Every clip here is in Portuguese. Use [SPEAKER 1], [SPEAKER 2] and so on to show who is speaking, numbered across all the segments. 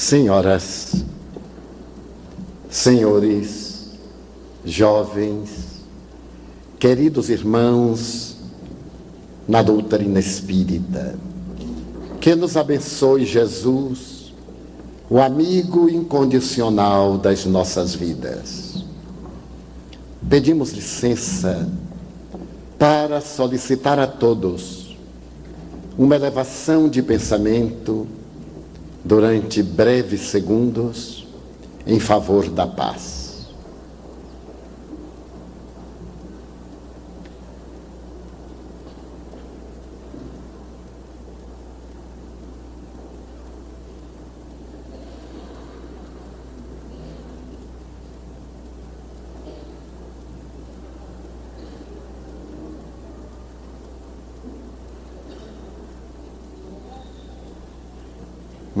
[SPEAKER 1] Senhoras, senhores, jovens, queridos irmãos na doutrina espírita, que nos abençoe Jesus, o amigo incondicional das nossas vidas. Pedimos licença para solicitar a todos uma elevação de pensamento durante breves segundos em favor da paz.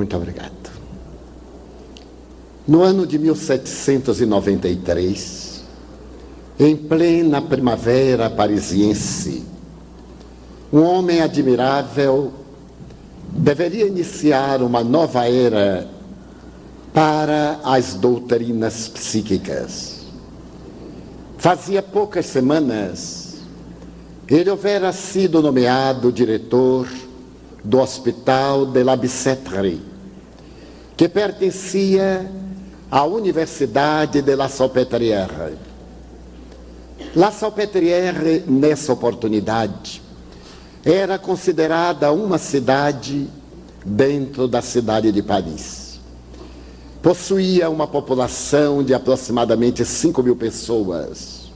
[SPEAKER 1] Muito obrigado. No ano de 1793, em plena primavera parisiense, um homem admirável deveria iniciar uma nova era para as doutrinas psíquicas. Fazia poucas semanas, ele houvera sido nomeado diretor do Hospital de la Bicêtre, que pertencia à Universidade de La Salpêtrière. La Salpêtrière, nessa oportunidade, era considerada uma cidade dentro da cidade de Paris. Possuía uma população de aproximadamente 5 mil pessoas,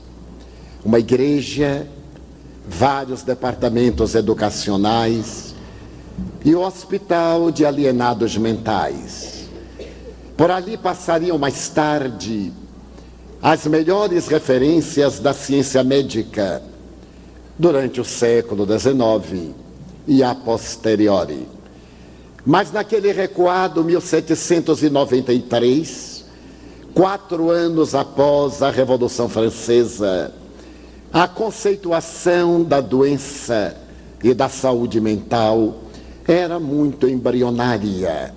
[SPEAKER 1] uma igreja, vários departamentos educacionais e o hospital de alienados mentais. Por ali passariam mais tarde as melhores referências da ciência médica durante o século XIX e a posteriori. Mas naquele recuado 1793, quatro anos após a Revolução Francesa, a conceituação da doença e da saúde mental era muito embrionária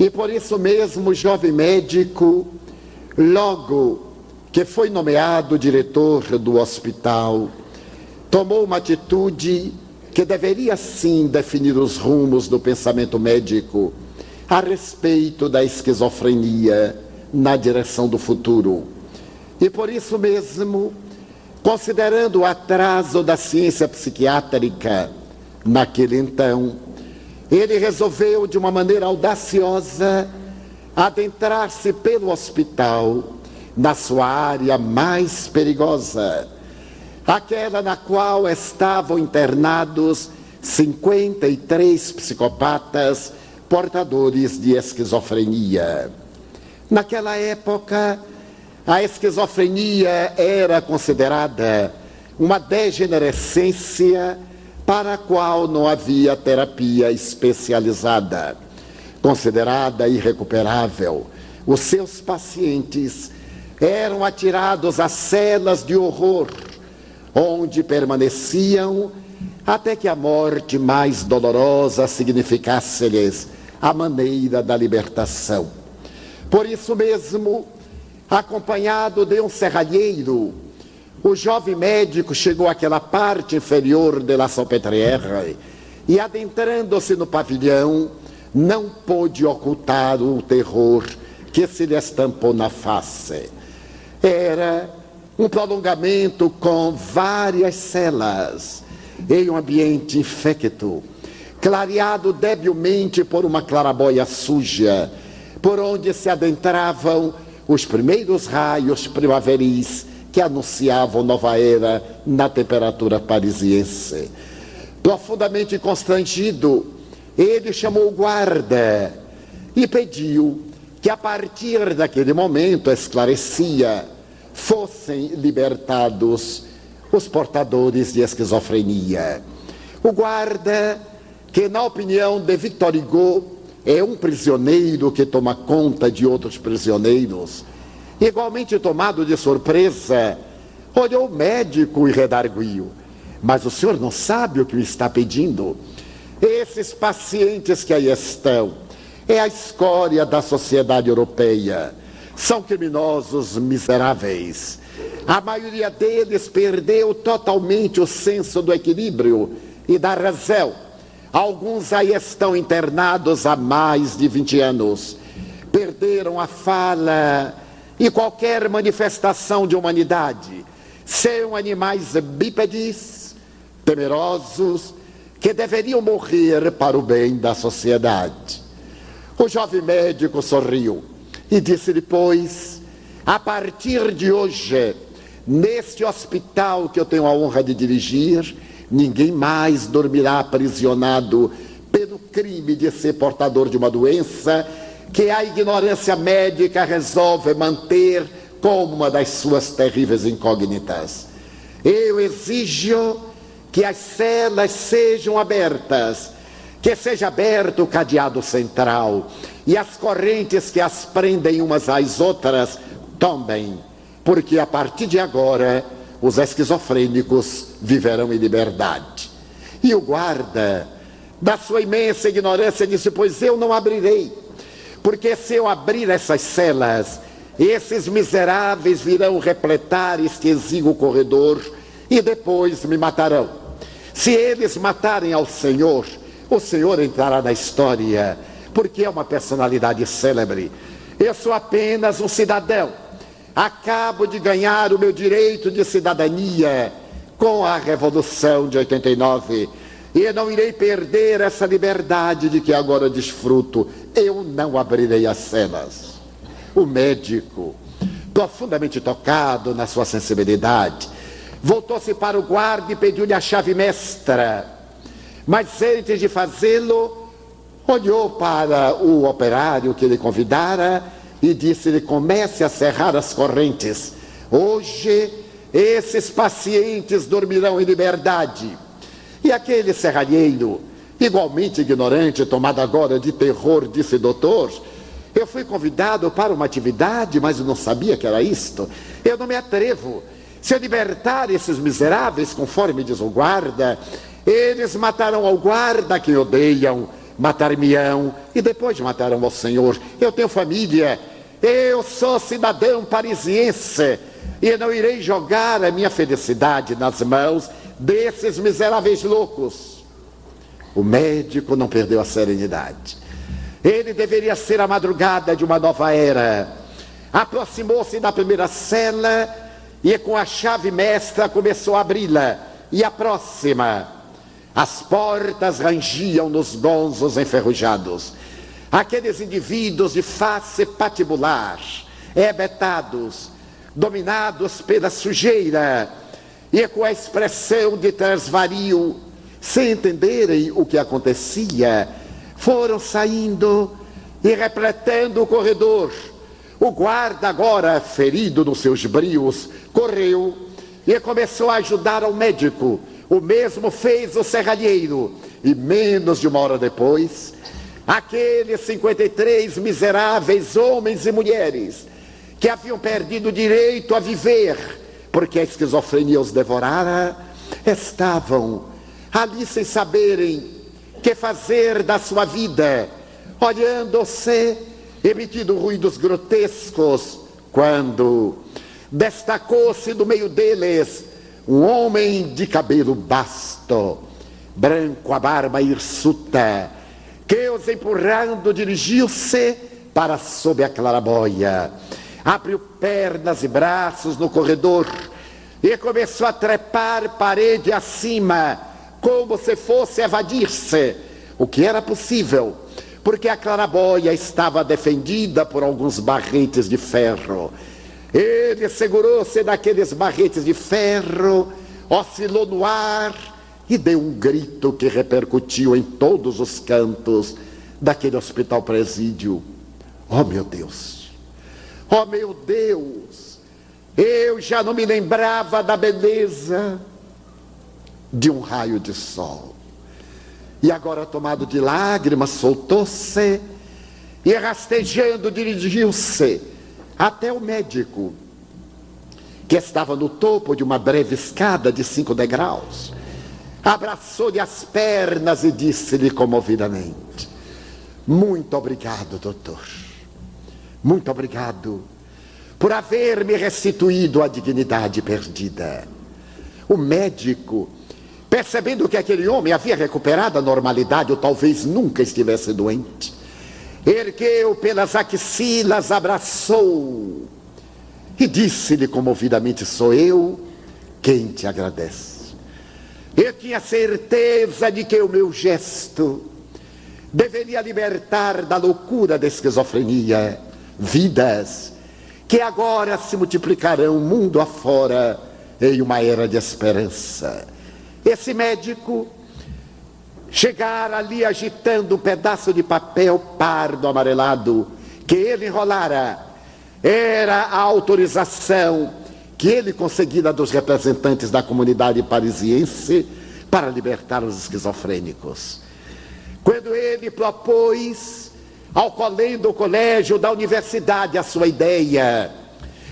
[SPEAKER 1] e por isso mesmo o jovem médico, logo que foi nomeado diretor do hospital, tomou uma atitude que deveria sim definir os rumos do pensamento médico a respeito da esquizofrenia na direção do futuro. E por isso mesmo, considerando o atraso da ciência psiquiátrica naquele então, ele resolveu, de uma maneira audaciosa, adentrar-se pelo hospital na sua área mais perigosa, aquela na qual estavam internados 53 psicopatas portadores de esquizofrenia. Naquela época, a esquizofrenia era considerada uma degenerescência para a qual não havia terapia especializada. Considerada irrecuperável, os seus pacientes eram atirados a celas de horror, onde permaneciam até que a morte mais dolorosa significasse-lhes a maneira da libertação. Por isso mesmo, acompanhado de um serralheiro, o jovem médico chegou àquela parte inferior de La Salpêtrière e, adentrando-se no pavilhão, não pôde ocultar o terror que se lhe estampou na face. Era um prolongamento com várias celas, em um ambiente infecto, clareado debilmente por uma clarabóia suja, por onde se adentravam os primeiros raios primaveris que anunciavam nova era na temperatura parisiense. Profundamente constrangido, ele chamou o guarda e pediu que a partir daquele momento, esclarecia, fossem libertados os portadores de esquizofrenia. O guarda, que na opinião de Victor Hugo é um prisioneiro que toma conta de outros prisioneiros, Igualmente tomado de surpresa, olhou o médico e redarguiu. Mas o senhor não sabe o que está pedindo? Esses pacientes que aí estão, é a escória da sociedade europeia. São criminosos miseráveis. A maioria deles perdeu totalmente o senso do equilíbrio e da razão. Alguns aí estão internados há mais de 20 anos. Perderam a fala e qualquer manifestação de humanidade. São animais bípedes, temerosos, que deveriam morrer para o bem da sociedade. O jovem médico sorriu e disse depois: a partir de hoje, neste hospital que eu tenho a honra de dirigir, ninguém mais dormirá aprisionado pelo crime de ser portador de uma doença que a ignorância médica resolve manter como uma das suas terríveis incógnitas. Eu exijo que as celas sejam abertas, que seja aberto o cadeado central e as correntes que as prendem umas às outras tombem, porque a partir de agora os esquizofrênicos viverão em liberdade. E o guarda, da sua imensa ignorância, disse: Pois eu não abrirei, porque se eu abrir essas celas, esses miseráveis virão repletar este exíguo corredor e depois me matarão. Se eles matarem ao Senhor, o Senhor entrará na história, porque é uma personalidade célebre. Eu sou apenas um cidadão. Acabo de ganhar o meu direito de cidadania com a Revolução de 89 e não irei perder essa liberdade de que agora desfruto. Eu não abrirei as cenas. O médico, profundamente tocado na sua sensibilidade, voltou-se para o guarda e pediu-lhe a chave mestra. Mas antes de fazê-lo, olhou para o operário que lhe convidara e disse-lhe: comece a cerrar as correntes. Hoje, esses pacientes dormirão em liberdade. E aquele serralheiro, igualmente ignorante, tomado agora de terror, disse: doutor, eu fui convidado para uma atividade, mas não sabia que era isto. Eu não me atrevo. Se eu libertar esses miseráveis, conforme diz o guarda, eles matarão ao guarda que odeiam, matar-me-ão e depois matarão ao Senhor. Eu tenho família, eu sou cidadão parisiense e não irei jogar a minha felicidade nas mãos desses miseráveis loucos. O médico não perdeu a serenidade. Ele deveria ser a madrugada de uma nova era. Aproximou-se da primeira cela e com a chave mestra começou a abri-la. E a próxima. As portas rangiam nos gonzos enferrujados. Aqueles indivíduos de face patibular, hebetados, dominados pela sujeira e com a expressão de transvario, sem entenderem o que acontecia, foram saindo e repletando o corredor o guarda, agora ferido nos seus brios, correu e começou a ajudar ao médico. O mesmo fez o serralheiro. E menos de uma hora depois, aqueles 53 miseráveis homens e mulheres que haviam perdido o direito a viver, porque a esquizofrenia os devorara, estavam ali sem saberem que fazer da sua vida, olhando-se emitindo ruídos grotescos, quando destacou-se do meio deles um homem de cabelo basto, branco, a barba hirsuta, que os empurrando dirigiu-se para sob a clarabóia. Abriu pernas e braços no corredor e começou a trepar parede acima, como se fosse evadir-se, o que era possível porque a clarabóia estava defendida por alguns barretes de ferro. Ele segurou-se daqueles barretes de ferro, oscilou no ar e deu um grito que repercutiu em todos os cantos daquele hospital presídio. Oh meu Deus! Oh meu Deus! Eu já não me lembrava da beleza de um raio de sol. E agora, tomado de lágrimas, soltou-se e, rastejando, dirigiu-se até o médico, que estava no topo de uma breve escada de cinco degraus. Abraçou-lhe as pernas e disse-lhe comovidamente: Muito obrigado, doutor. Muito obrigado por haver me restituído a dignidade perdida. O médico, percebendo que aquele homem havia recuperado a normalidade ou talvez nunca estivesse doente, ergueu pelas axilas, abraçou e disse-lhe comovidamente: Sou eu quem te agradece. Eu tinha certeza de que o meu gesto deveria libertar da loucura da esquizofrenia vidas que agora se multiplicarão mundo afora em uma era de esperança. Esse médico chegar ali agitando um pedaço de papel pardo amarelado que ele enrolara, era a autorização que ele conseguira dos representantes da comunidade parisiense para libertar os esquizofrênicos. Quando ele propôs ao colém do colégio da universidade a sua ideia,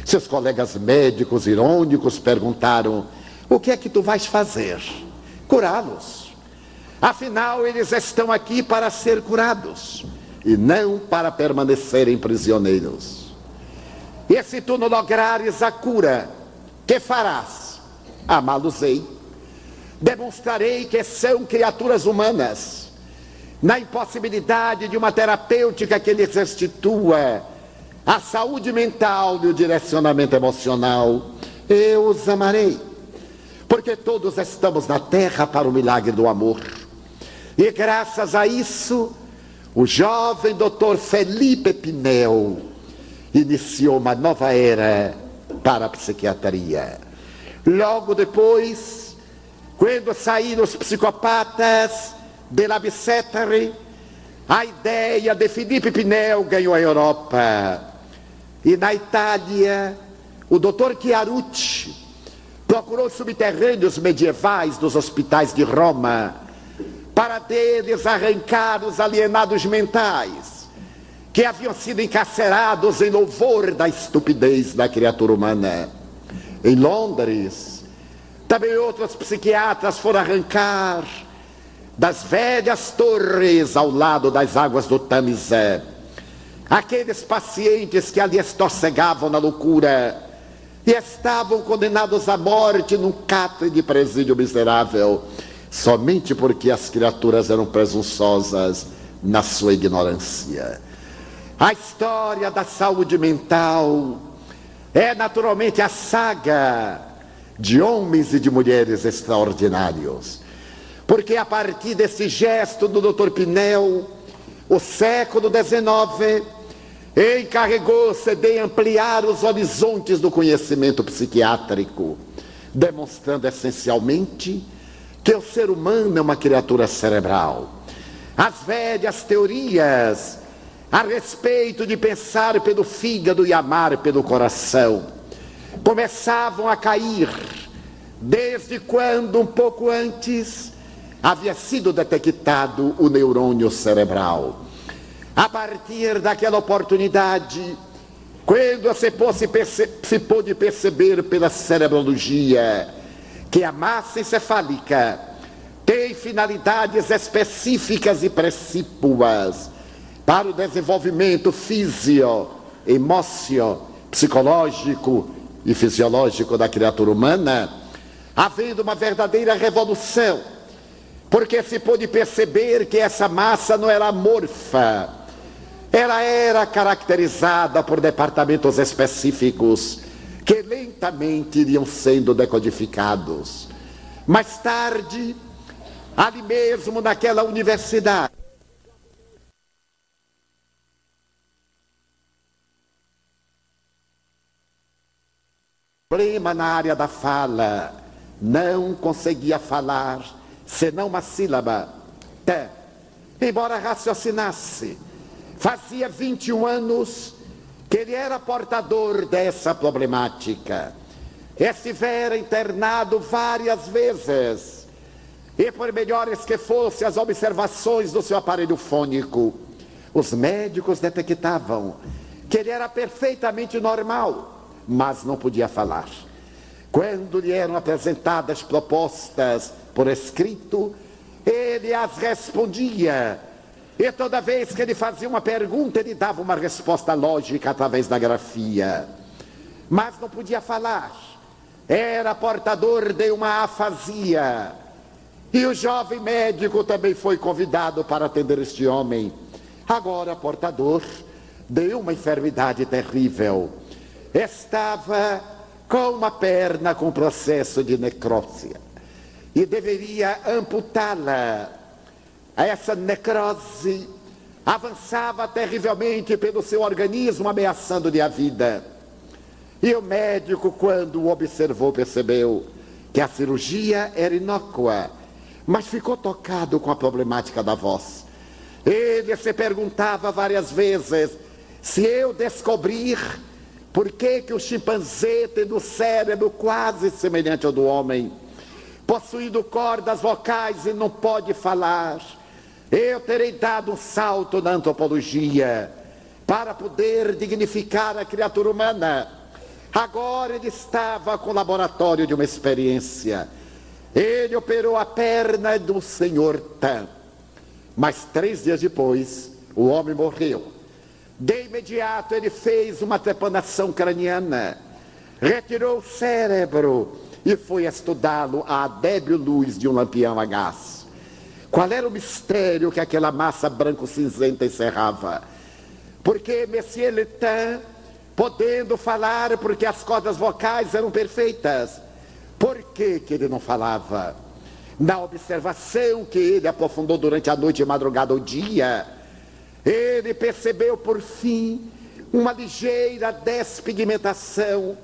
[SPEAKER 1] seus colegas médicos irônicos perguntaram: O que é que tu vais fazer? Curá-los. Afinal, eles estão aqui para ser curados e não para permanecerem prisioneiros. E se tu não lograres a cura, que farás? Amá-los-ei. Demonstrarei que são criaturas humanas, na impossibilidade de uma terapêutica que lhes restitua a saúde mental e o direcionamento emocional, eu os amarei. Porque todos estamos na terra para o milagre do amor. E graças a isso, o jovem doutor Felipe Pinel iniciou uma nova era para a psiquiatria. Logo depois, quando saíram os psicopatas de la Bicetri, a ideia de Felipe Pinel ganhou a Europa. E na Itália, o doutor Chiarucci procurou subterrâneos medievais dos hospitais de Roma para deles arrancar os alienados mentais que haviam sido encarcerados em louvor da estupidez da criatura humana. Em Londres, também outros psiquiatras foram arrancar das velhas torres ao lado das águas do Tamisa Aqueles pacientes que ali estorcegavam na loucura e estavam condenados à morte num catre de presídio miserável, somente porque as criaturas eram presunçosas na sua ignorância. A história da saúde mental é naturalmente a saga de homens e de mulheres extraordinários. Porque a partir desse gesto do Dr. Pinel, o século XIX encarregou-se de ampliar os horizontes do conhecimento psiquiátrico, demonstrando essencialmente que o ser humano é uma criatura cerebral. As velhas teorias a respeito de pensar pelo fígado e amar pelo coração começavam a cair desde quando, um pouco antes, havia sido detectado o neurônio cerebral. A partir daquela oportunidade, quando se pôde, pôde perceber pela cerebrologia que a massa encefálica tem finalidades específicas e precípuas para o desenvolvimento físico, emocio, psicológico e fisiológico da criatura humana, havendo uma verdadeira revolução, porque se pôde perceber que essa massa não era amorfa, ela era caracterizada por departamentos específicos que lentamente iriam sendo decodificados. Mais tarde, ali mesmo naquela universidade, problema na área da fala, não conseguia falar senão uma sílaba, té, embora raciocinasse Fazia 21 anos que ele era portador dessa problemática. Estivera internado várias vezes. E por melhores que fossem as observações do seu aparelho fônico, os médicos detectavam que ele era perfeitamente normal, mas não podia falar. Quando lhe eram apresentadas propostas por escrito, ele as respondia E toda vez que ele fazia uma pergunta, ele dava uma resposta lógica através da grafia. Mas não podia falar. Era portador de uma afasia. E o jovem médico também foi convidado para atender este homem. Agora portador de uma enfermidade terrível. Estava com uma perna com processo de necrópsia e deveria amputá-la. Essa necrose avançava terrivelmente pelo seu organismo, ameaçando-lhe a vida. E o médico, quando o observou, percebeu que a cirurgia era inócua, mas ficou tocado com a problemática da voz. Ele se perguntava várias vezes: se eu descobrir por que, que o chimpanzé tem o cérebro quase semelhante ao do homem, possuindo cordas vocais e não pode falar, eu terei dado um salto na antropologia para poder dignificar a criatura humana. Agora ele estava com o laboratório de uma experiência. Ele operou a perna do senhor Tan. Mas três dias depois, o homem morreu. De imediato ele fez uma trepanação craniana, retirou o cérebro e foi estudá-lo à débil luz de um lampião a gás. Qual era o mistério que aquela massa branco-cinzenta encerrava? Porque Messias Letin, podendo falar porque as cordas vocais eram perfeitas, por que, que ele não falava? Na observação que ele aprofundou durante a noite madrugada ou dia, ele percebeu por fim uma ligeira despigmentação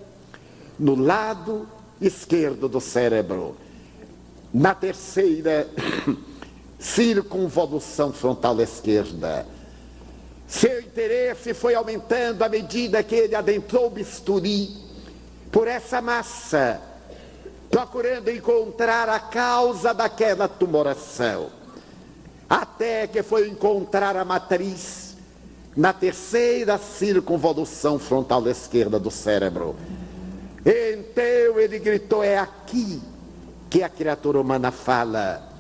[SPEAKER 1] no lado esquerdo do cérebro. Na terceira circunvolução frontal esquerda. Seu interesse foi aumentando à medida que ele adentrou o bisturi por essa massa, procurando encontrar a causa daquela tumoração até que foi encontrar a matriz na terceira circunvolução frontal esquerda do cérebro. Então ele gritou: É aqui que a criatura humana fala.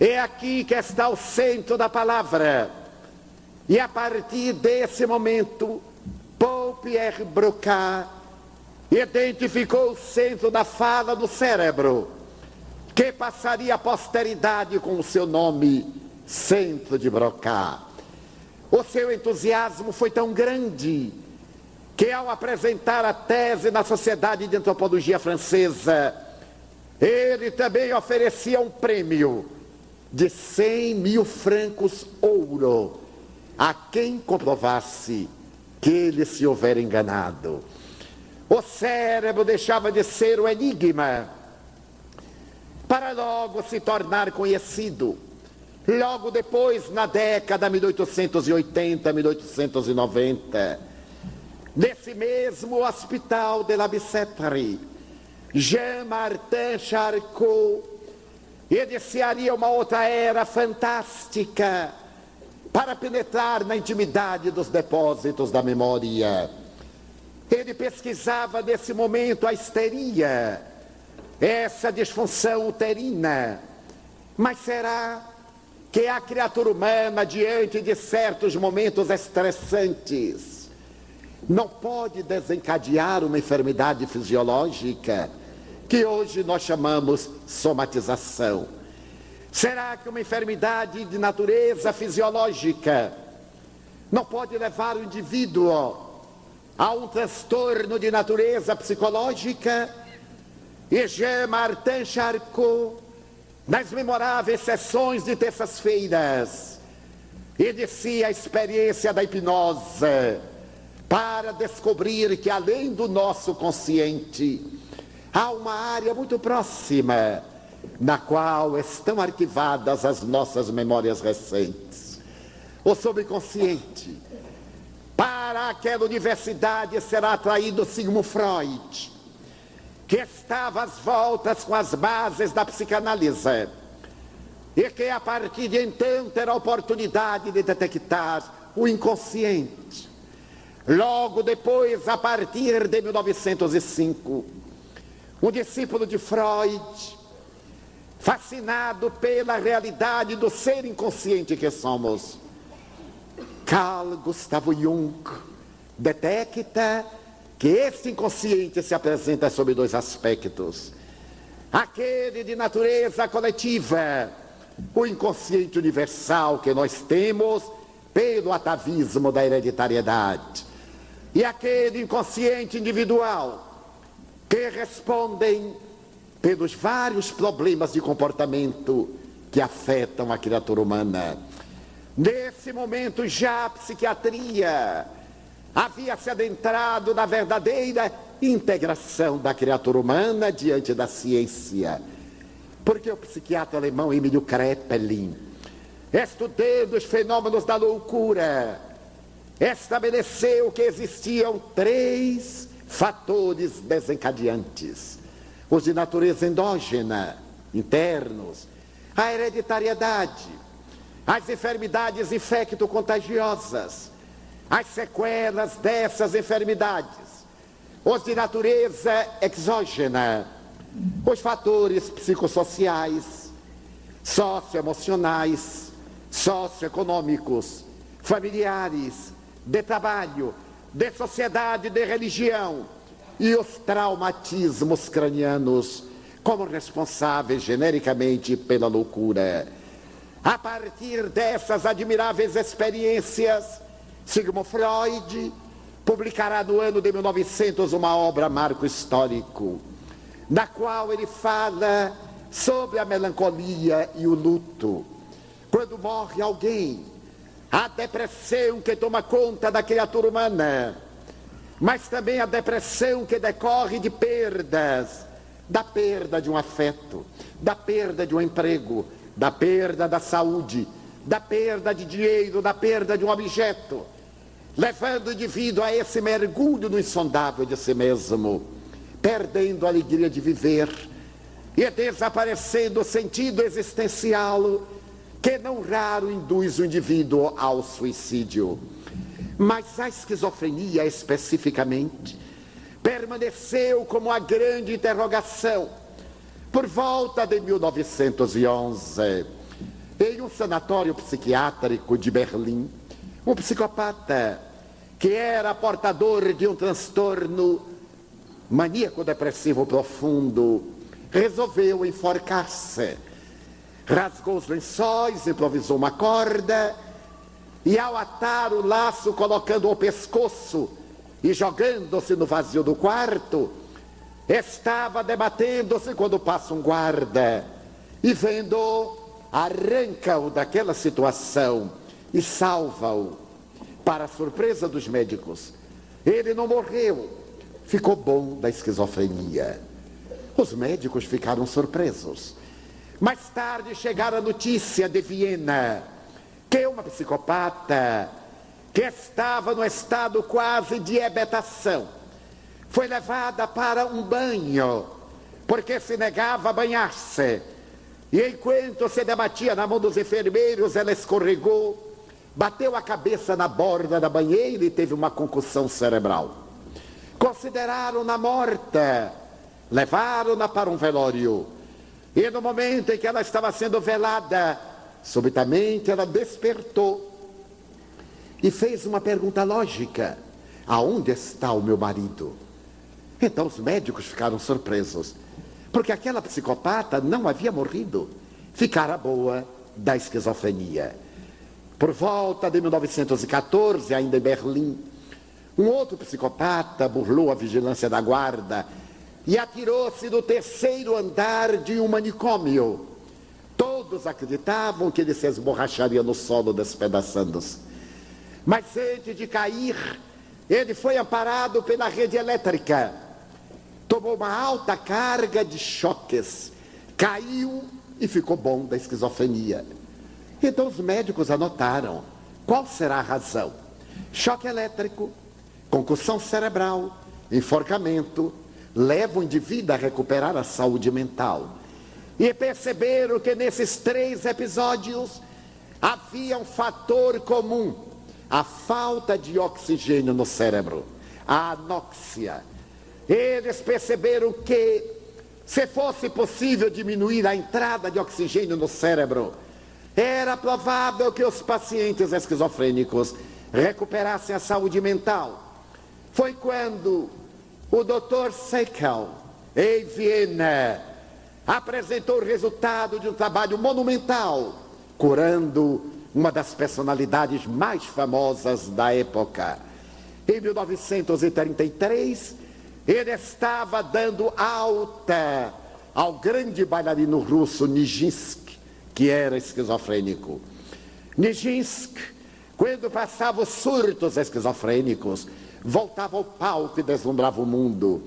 [SPEAKER 1] É aqui que está o centro da palavra. E a partir desse momento, Paul Pierre Broca identificou o centro da fala do cérebro, que passaria a posteridade com o seu nome centro de Brocá. O seu entusiasmo foi tão grande que, ao apresentar a tese na Sociedade de Antropologia Francesa, ele também oferecia um prêmio de 100 mil francos ouro a quem comprovasse que ele se houver enganado. O cérebro deixava de ser o enigma para logo se tornar conhecido. Logo depois, na década 1880, 1890, nesse mesmo hospital de la Bicêtre, Jean-Martin Charcot iniciaria uma outra era fantástica para penetrar na intimidade dos depósitos da memória. Ele pesquisava nesse momento a histeria, essa disfunção uterina. Mas será que a criatura humana, diante de certos momentos estressantes, não pode desencadear uma enfermidade fisiológica que hoje nós chamamos somatização. Será que uma enfermidade de natureza fisiológica não pode levar o indivíduo a um transtorno de natureza psicológica? E Jean Martin Charcot nas memoráveis sessões de terças-feiras, inicia a experiência da hipnose para descobrir que além do nosso consciente, há uma área muito próxima na qual estão arquivadas as nossas memórias recentes. O subconsciente. Para aquela universidade será atraído Sigmund Freud que estava às voltas com as bases da psicanálise e que a partir de então terá oportunidade de detectar o inconsciente. Logo depois, a partir de 1905, um discípulo de Freud, fascinado pela realidade do ser inconsciente que somos, Carl Gustavo Jung detecta que este inconsciente se apresenta sob dois aspectos. Aquele de natureza coletiva, o inconsciente universal que nós temos pelo atavismo da hereditariedade. E aquele inconsciente individual que respondem pelos vários problemas de comportamento que afetam a criatura humana. Nesse momento já a psiquiatria havia se adentrado na verdadeira integração da criatura humana diante da ciência. Porque o psiquiatra alemão Emílio Kreppelin, estudando os fenômenos da loucura, estabeleceu que existiam três fatores desencadeantes: os de natureza endógena, internos, a hereditariedade, as enfermidades infecto-contagiosas, as sequelas dessas enfermidades, os de natureza exógena, os fatores psicossociais, socioemocionais, socioeconômicos, familiares, de trabalho, de sociedade, de religião e os traumatismos cranianos como responsáveis genericamente pela loucura. A partir dessas admiráveis experiências, Sigmund Freud publicará no ano de 1900 uma obra marco histórico, na qual ele fala sobre a melancolia e o luto. Quando morre alguém, a depressão que toma conta da criatura humana, mas também a depressão que decorre de perdas, da perda de um afeto, da perda de um emprego, da perda da saúde, da perda de dinheiro, da perda de um objeto levando o indivíduo a esse mergulho no insondável de si mesmo, perdendo a alegria de viver e desaparecendo o sentido existencial que não raro induz o indivíduo ao suicídio. Mas a esquizofrenia especificamente permaneceu como a grande interrogação por volta de 1911 em um sanatório psiquiátrico de Berlim. Um psicopata que era portador de um transtorno maníaco-depressivo profundo, resolveu enforcar-se. Rasgou os lençóis, improvisou uma corda e, ao atar o laço, colocando o pescoço e jogando-se no vazio do quarto, estava debatendo-se quando passa um guarda e, vendo, arranca-o daquela situação e salva-o para surpresa dos médicos, ele não morreu, ficou bom da esquizofrenia. Os médicos ficaram surpresos. Mais tarde chegaram a notícia de Viena que uma psicopata que estava no estado quase de ebetação foi levada para um banho porque se negava a banhar-se. E enquanto se debatia na mão dos enfermeiros, ela escorregou bateu a cabeça na borda da banheira e teve uma concussão cerebral. Consideraram-na morta, levaram-na para um velório. E no momento em que ela estava sendo velada, subitamente ela despertou e fez uma pergunta lógica: Aonde está o meu marido? Então os médicos ficaram surpresos, porque aquela psicopata não havia morrido, ficara boa da esquizofrenia. Por volta de 1914, ainda em Berlim, um outro psicopata burlou a vigilância da guarda e atirou-se do terceiro andar de um manicômio. Todos acreditavam que ele se esborracharia no solo despedaçando-se. Mas antes de cair, ele foi amparado pela rede elétrica. Tomou uma alta carga de choques, caiu e ficou bom da esquizofrenia. Então os médicos anotaram qual será a razão: choque elétrico, concussão cerebral, enforcamento, leva o indivíduo a recuperar a saúde mental. E perceberam que nesses três episódios havia um fator comum: a falta de oxigênio no cérebro, a anóxia. Eles perceberam que, se fosse possível diminuir a entrada de oxigênio no cérebro, era provável que os pacientes esquizofrênicos recuperassem a saúde mental. Foi quando o Dr. Seikel, em Viena, apresentou o resultado de um trabalho monumental, curando uma das personalidades mais famosas da época. Em 1933, ele estava dando alta ao grande bailarino russo Nijinsky, que era esquizofrênico. Nijinsky, quando passava os surtos esquizofrênicos, voltava ao palco e deslumbrava o mundo.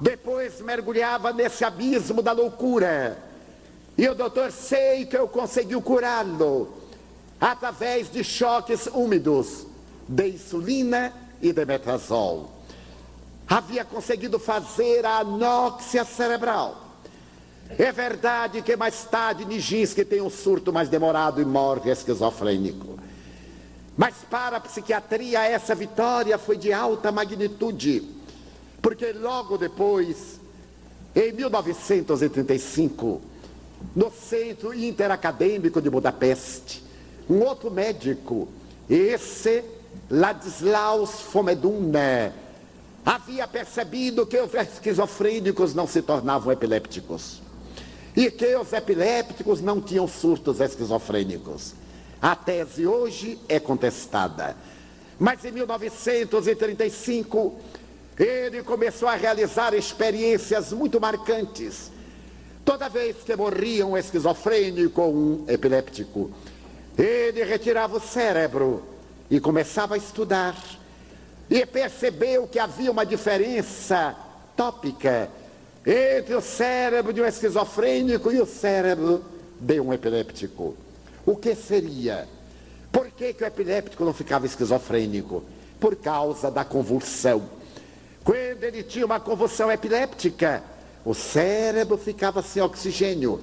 [SPEAKER 1] Depois mergulhava nesse abismo da loucura. E o doutor Seikel conseguiu curá-lo através de choques úmidos de insulina e de metrazol. Havia conseguido fazer a anóxia cerebral. É verdade que mais tarde Nijinsky tem um surto mais demorado e morre esquizofrênico. Mas para a psiquiatria essa vitória foi de alta magnitude, porque logo depois, em 1935, no Centro Interacadêmico de Budapeste, um outro médico, esse Ladislaus Fomeduna, havia percebido que os esquizofrênicos não se tornavam epilépticos e que os epilépticos não tinham surtos esquizofrênicos. A tese hoje é contestada. Mas em 1935, ele começou a realizar experiências muito marcantes. Toda vez que morria um esquizofrênico ou um epiléptico, ele retirava o cérebro e começava a estudar. E percebeu que havia uma diferença tópica entre o cérebro de um esquizofrênico e o cérebro de um epiléptico. O que seria? Por que, que o epiléptico não ficava esquizofrênico? Por causa da convulsão. Quando ele tinha uma convulsão epiléptica, o cérebro ficava sem oxigênio.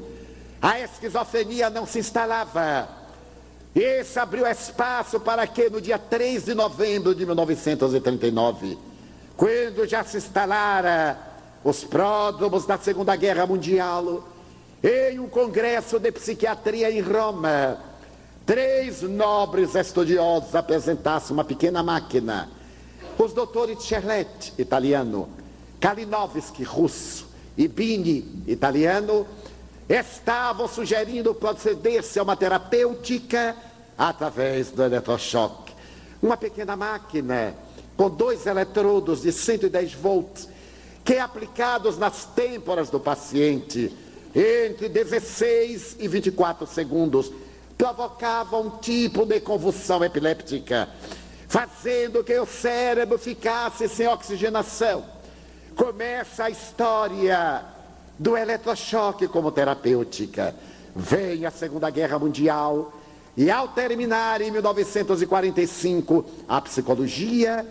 [SPEAKER 1] A esquizofrenia não se instalava. Isso abriu espaço para que no dia 3 de novembro de 1939, quando já se instalara os pródromos da Segunda Guerra Mundial, em um congresso de psiquiatria em Roma, três nobres estudiosos apresentassem uma pequena máquina. Os doutores Cherlet, italiano, Kalinowski, russo, e Bini, italiano, estavam sugerindo proceder-se a uma terapêutica através do eletrochoque. Uma pequena máquina com dois eletrodos de 110 volts que aplicados nas têmporas do paciente entre 16 e 24 segundos provocava um tipo de convulsão epiléptica, fazendo que o cérebro ficasse sem oxigenação. Começa a história do eletrochoque como terapêutica. Vem a Segunda Guerra Mundial e ao terminar em 1945 a psicologia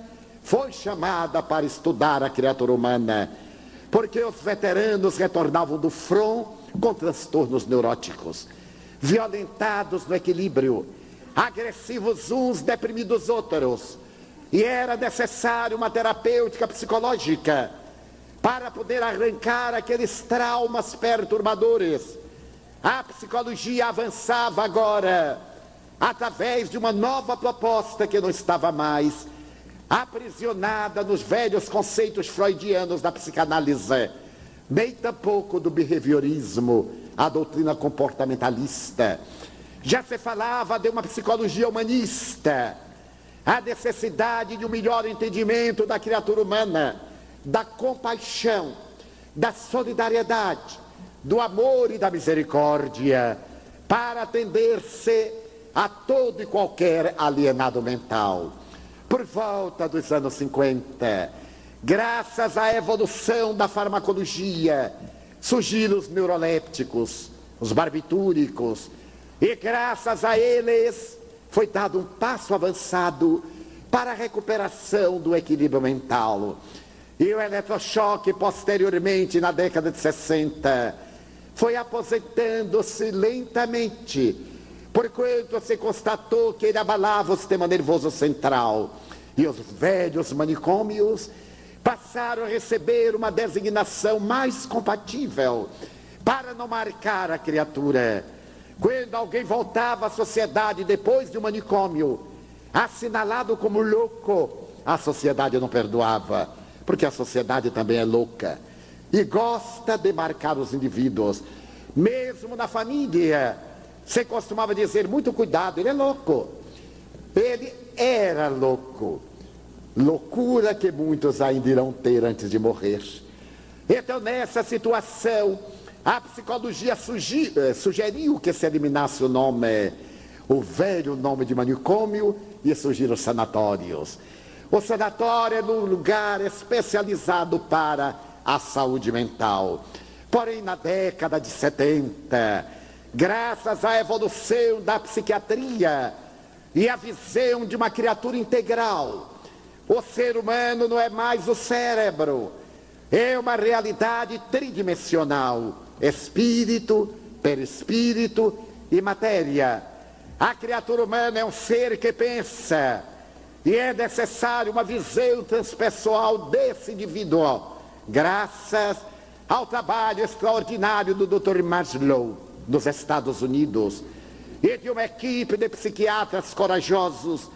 [SPEAKER 1] foi chamada para estudar a criatura humana, porque os veteranos retornavam do front com transtornos neuróticos, violentados no equilíbrio, agressivos uns, deprimidos outros. E era necessário uma terapêutica psicológica para poder arrancar aqueles traumas perturbadores. A psicologia avançava agora através de uma nova proposta que não estava mais aprisionada nos velhos conceitos freudianos da psicanálise, nem tampouco do behaviorismo, a doutrina comportamentalista. Já se falava de uma psicologia humanista, a necessidade de um melhor entendimento da criatura humana, da compaixão, da solidariedade, do amor e da misericórdia, para atender-se a todo e qualquer alienado mental por volta dos anos 50, graças à evolução da farmacologia, surgiram os neurolépticos, os barbitúricos, e graças a eles foi dado um passo avançado para a recuperação do equilíbrio mental. E o eletrochoque, posteriormente, na década de 60, foi aposentando-se lentamente porquanto se constatou que ele abalava o sistema nervoso central. E os velhos manicômios passaram a receber uma designação mais compatível para não marcar a criatura. Quando alguém voltava à sociedade depois de um manicômio, assinalado como louco, a sociedade não perdoava, porque a sociedade também é louca e gosta de marcar os indivíduos, mesmo na família. Você costumava dizer, muito cuidado, ele é louco. Ele era louco. Loucura que muitos ainda irão ter antes de morrer. Então, nessa situação, a psicologia eh, sugeriu que se eliminasse o nome, o velho nome de manicômio, e surgiram os sanatórios. O sanatório é um lugar especializado para a saúde mental. Porém, na década de 70, graças à evolução da psiquiatria e à visão de uma criatura integral, o ser humano não é mais o cérebro, é uma realidade tridimensional: espírito, perispírito e matéria. A criatura humana é um ser que pensa, e é necessário uma visão transpessoal desse indivíduo, graças ao trabalho extraordinário do Dr. Maslow, nos Estados Unidos, e de uma equipe de psiquiatras corajosos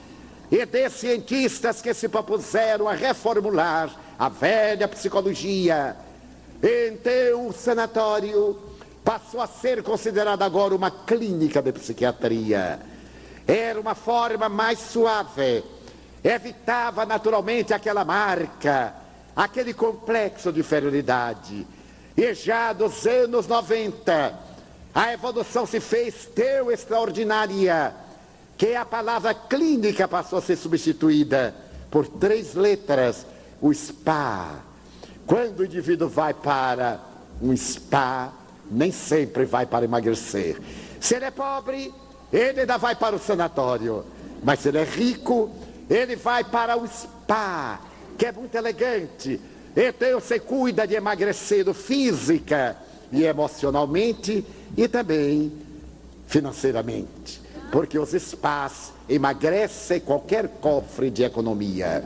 [SPEAKER 1] e de cientistas que se propuseram a reformular a velha psicologia. Então, o sanatório passou a ser considerado agora uma clínica de psiquiatria. Era uma forma mais suave, evitava naturalmente aquela marca, aquele complexo de inferioridade. E já dos anos 90, a evolução se fez tão extraordinária que a palavra clínica passou a ser substituída por três letras, o spa. Quando o indivíduo vai para um spa, nem sempre vai para emagrecer. Se ele é pobre, ele ainda vai para o sanatório. Mas se ele é rico, ele vai para o spa, que é muito elegante. Então você cuida de emagrecer física e emocionalmente e também financeiramente porque os spas emagrecem qualquer cofre de economia.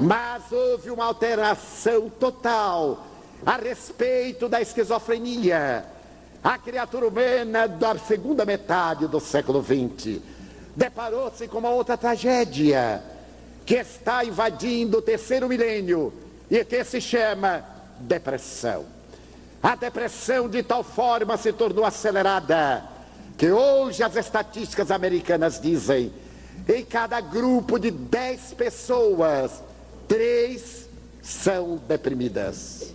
[SPEAKER 1] Mas houve uma alteração total a respeito da esquizofrenia. A criatura humana da segunda metade do século XX deparou-se com uma outra tragédia que está invadindo o terceiro milênio e que se chama depressão. A depressão de tal forma se tornou acelerada que hoje as estatísticas americanas dizem, em cada grupo de 10 pessoas, três são deprimidas.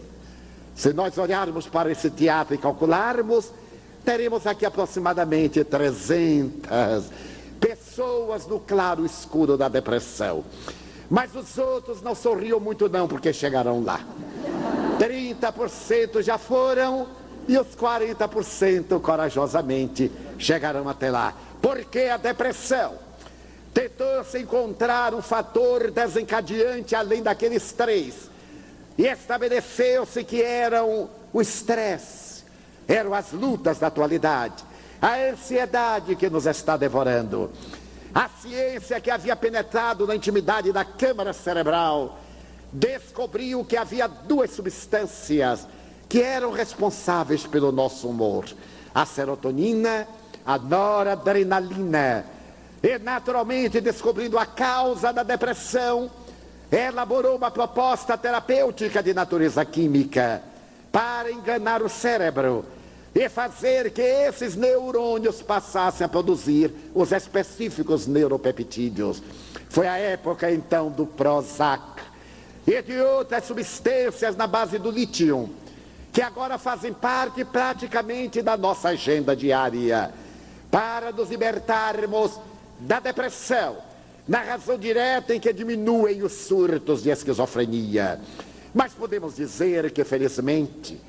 [SPEAKER 1] Se nós olharmos para esse teatro e calcularmos, teremos aqui aproximadamente 300 pessoas no claro escuro da depressão. Mas os outros não sorriam muito não, porque chegarão lá. 30% já foram e os 40% corajosamente chegarão até lá. Porque a depressão tentou-se encontrar um fator desencadeante além daqueles três. E estabeleceu-se que eram o estresse, eram as lutas da atualidade, a ansiedade que nos está devorando. A ciência que havia penetrado na intimidade da câmara cerebral descobriu que havia duas substâncias que eram responsáveis pelo nosso humor: a serotonina a noradrenalina. E naturalmente, descobrindo a causa da depressão, elaborou uma proposta terapêutica de natureza química para enganar o cérebro e fazer que esses neurônios passassem a produzir os específicos neuropeptídeos. Foi a época então do Prozac e de outras substâncias na base do lítio, que agora fazem parte praticamente da nossa agenda diária para nos libertarmos da depressão, na razão direta em que diminuem os surtos de esquizofrenia. Mas podemos dizer que, felizmente,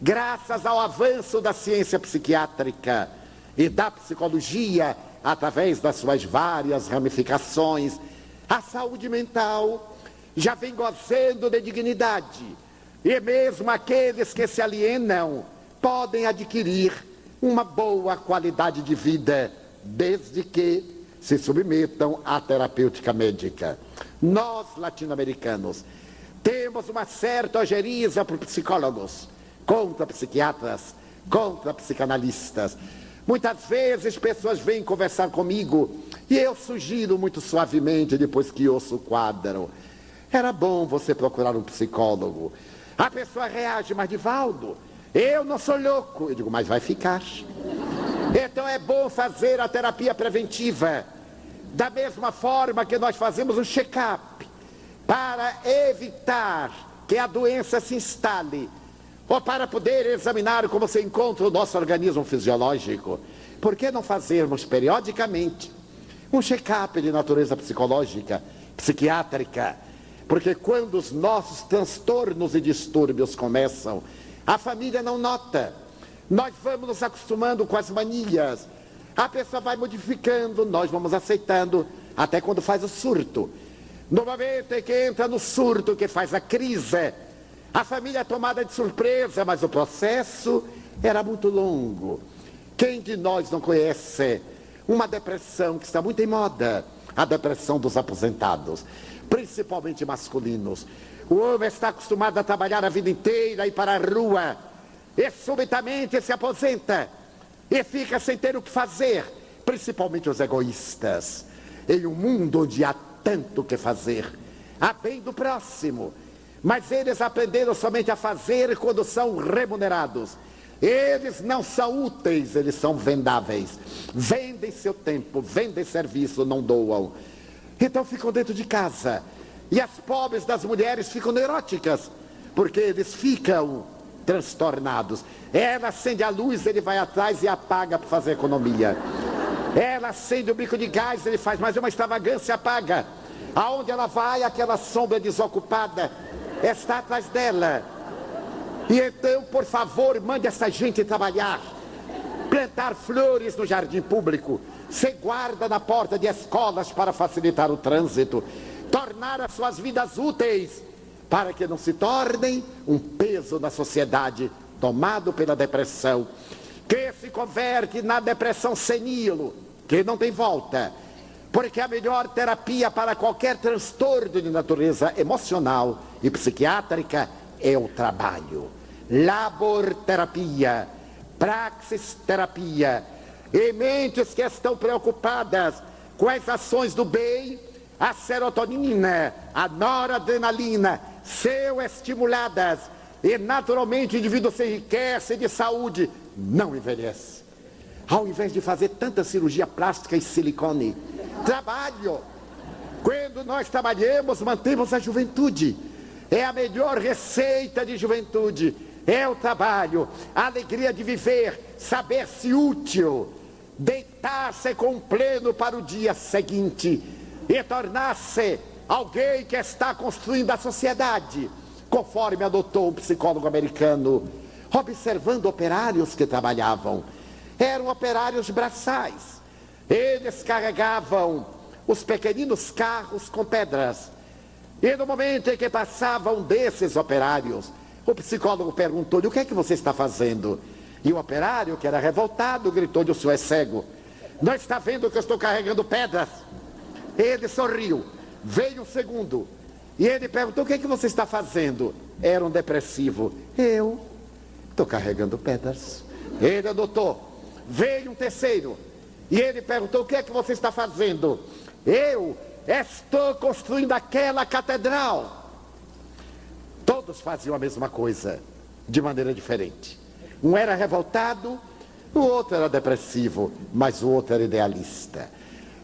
[SPEAKER 1] graças ao avanço da ciência psiquiátrica e da psicologia, através das suas várias ramificações, a saúde mental já vem gozando de dignidade. E mesmo aqueles que se alienam podem adquirir uma boa qualidade de vida, desde que se submetam à terapêutica médica. Nós, latino-americanos, temos uma certa ojeriza por psicólogos, contra psiquiatras, contra psicanalistas. Muitas vezes pessoas vêm conversar comigo E eu sugiro muito suavemente, depois que ouço o quadro, era bom você procurar um psicólogo. A pessoa reage, mas Divaldo, eu não sou louco. Eu digo, mas vai ficar. Então é bom fazer a terapia preventiva. Da mesma forma que nós fazemos um check-up para evitar que a doença se instale ou para poder examinar como se encontra o nosso organismo fisiológico. Por que não fazermos periodicamente um check-up de natureza psicológica, psiquiátrica? Porque quando os nossos transtornos e distúrbios começam, a família não nota. Nós vamos nos acostumando com as manias. A pessoa vai modificando, nós vamos aceitando, até quando faz o surto. No momento em que entra no surto, que faz a crise, a família é tomada de surpresa, mas o processo era muito longo. Quem de nós não conhece uma depressão que está muito em moda? A depressão dos aposentados principalmente masculinos. O homem está acostumado a trabalhar a vida inteira e para a rua, e subitamente se aposenta e fica sem ter o que fazer, principalmente os egoístas. Em um mundo onde há tanto que fazer, há bem do próximo, mas eles aprenderam somente a fazer quando são remunerados. Eles não são úteis, eles são vendáveis. Vendem seu tempo, vendem serviço, não doam. Então ficam dentro de casa. E as pobres das mulheres ficam neuróticas, porque eles ficam transtornados. Ela acende a luz, ele vai atrás e apaga para fazer economia. Ela acende o bico de gás, ele faz mais uma extravagância, apaga. Aonde ela vai, aquela sombra desocupada está atrás dela. E então, por favor, mande essa gente trabalhar. Plantar flores no jardim público ser guarda na porta de escolas para facilitar o trânsito, tornar as suas vidas úteis, para que não se tornem um peso na sociedade tomado pela depressão, que se converte na depressão senil, que não tem volta. Porque a melhor terapia para qualquer transtorno de natureza emocional e psiquiátrica é o trabalho. Labor terapia, praxis terapia e mentes que estão preocupadas com as ações do bem, a serotonina, a noradrenalina, são estimuladas e naturalmente o indivíduo se enriquece de saúde, não envelhece. Ao invés de fazer tanta cirurgia plástica e silicone, trabalho. Quando nós trabalhamos, mantemos a juventude. É a melhor receita de juventude. É o trabalho, a alegria de viver, saber-se útil deitar-se com pleno para o dia seguinte e tornar-se alguém que está construindo a sociedade, conforme adotou um psicólogo americano, observando operários que trabalhavam. Eram operários braçais. Eles carregavam os pequeninos carros com pedras. E no momento em que passavam desses operários, o psicólogo perguntou-lhe: O que é que você está fazendo? E o operário, que era revoltado, gritou-lhe: O senhor é cego. Não está vendo que eu estou carregando pedras? Ele sorriu. Veio o segundo. E ele perguntou: O que é que você está fazendo? Era um depressivo. Eu estou carregando pedras. Ele adotou. Veio um terceiro. E ele perguntou: O que é que você está fazendo? Eu estou construindo aquela catedral. Todos faziam a mesma coisa, de maneira diferente. Um era revoltado, o outro era depressivo, mas o outro era idealista.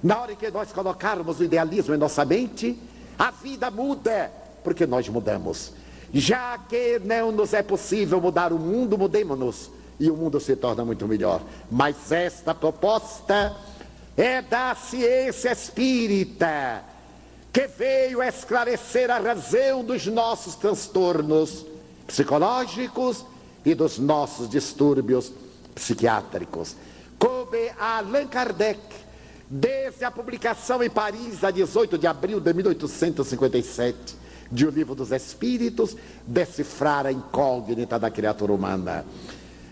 [SPEAKER 1] Na hora que nós colocarmos o idealismo em nossa mente, a vida muda, porque nós mudamos. Já que não nos é possível mudar o mundo, mudemos-nos e o mundo se torna muito melhor. Mas esta proposta é da ciência espírita, que veio esclarecer a razão dos nossos transtornos psicológicos e dos nossos distúrbios psiquiátricos. Coube a Allan Kardec, desde a publicação em Paris, a 18 de abril de 1857, de O Livro dos Espíritos, decifrar a incógnita da criatura humana.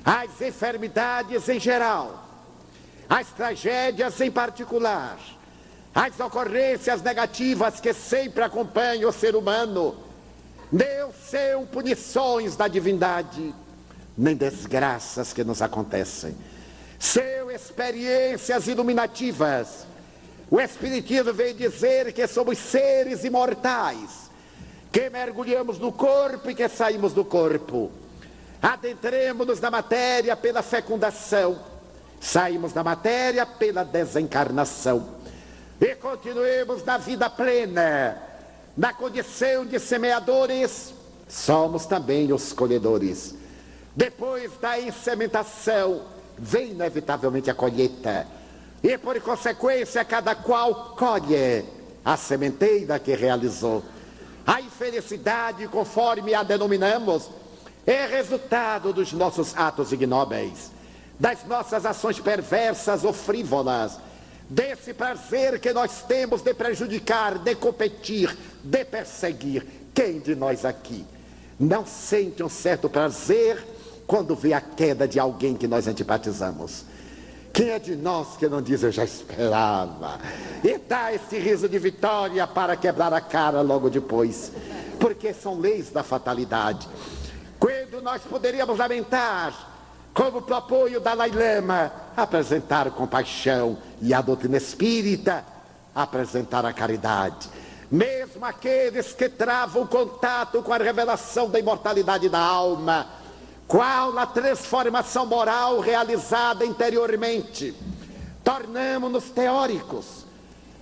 [SPEAKER 1] As enfermidades em geral, as tragédias em particular, as ocorrências negativas que sempre acompanham o ser humano, não são punições da divindade, nem desgraças que nos acontecem. São experiências iluminativas O Espiritismo veio dizer que somos seres imortais, que mergulhamos no corpo e que saímos do corpo. Adentremos-nos na matéria pela fecundação, saímos da matéria pela desencarnação. E continuemos na vida plena, na condição de semeadores, somos também os colhedores. Depois da insementação, vem inevitavelmente a colheita. E por consequência, cada qual colhe a sementeira que realizou. A infelicidade, conforme a denominamos, é resultado dos nossos atos ignóbeis, das nossas ações perversas ou frívolas, desse prazer que nós temos de prejudicar, de competir, de perseguir. Quem de nós aqui não sente um certo prazer quando vê a queda de alguém que nós antipatizamos? Quem é de nós que não diz eu já esperava? E dá esse riso de vitória para quebrar a cara logo depois. Porque são leis da fatalidade. Quando nós poderíamos lamentar, como propõe o Dalai Lama, apresentar compaixão e a doutrina espírita, apresentar a caridade. Mesmo aqueles que travam contato com a revelação da imortalidade da alma, qual a transformação moral realizada interiormente? Tornamos-nos teóricos.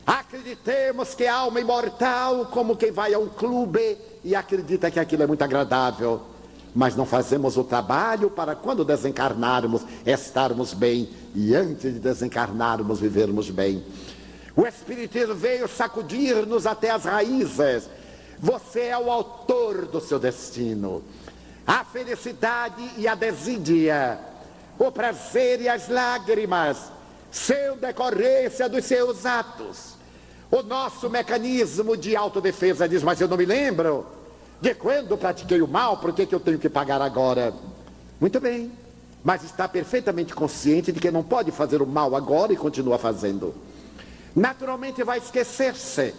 [SPEAKER 1] Acreditemos que a alma imortal, como quem vai a um clube e acredita que aquilo é muito agradável, mas não fazemos o trabalho para quando desencarnarmos estarmos bem e antes de desencarnarmos vivermos bem. O Espiritismo veio sacudir-nos até as raízes. Você é o autor do seu destino a felicidade e a desídia, o prazer e as lágrimas, são decorrência dos seus atos. O nosso mecanismo de autodefesa diz, mas eu não me lembro de quando pratiquei o mal, por que, que eu tenho que pagar agora? Muito bem, mas está perfeitamente consciente de que não pode fazer o mal agora e continua fazendo. Naturalmente vai esquecer-se,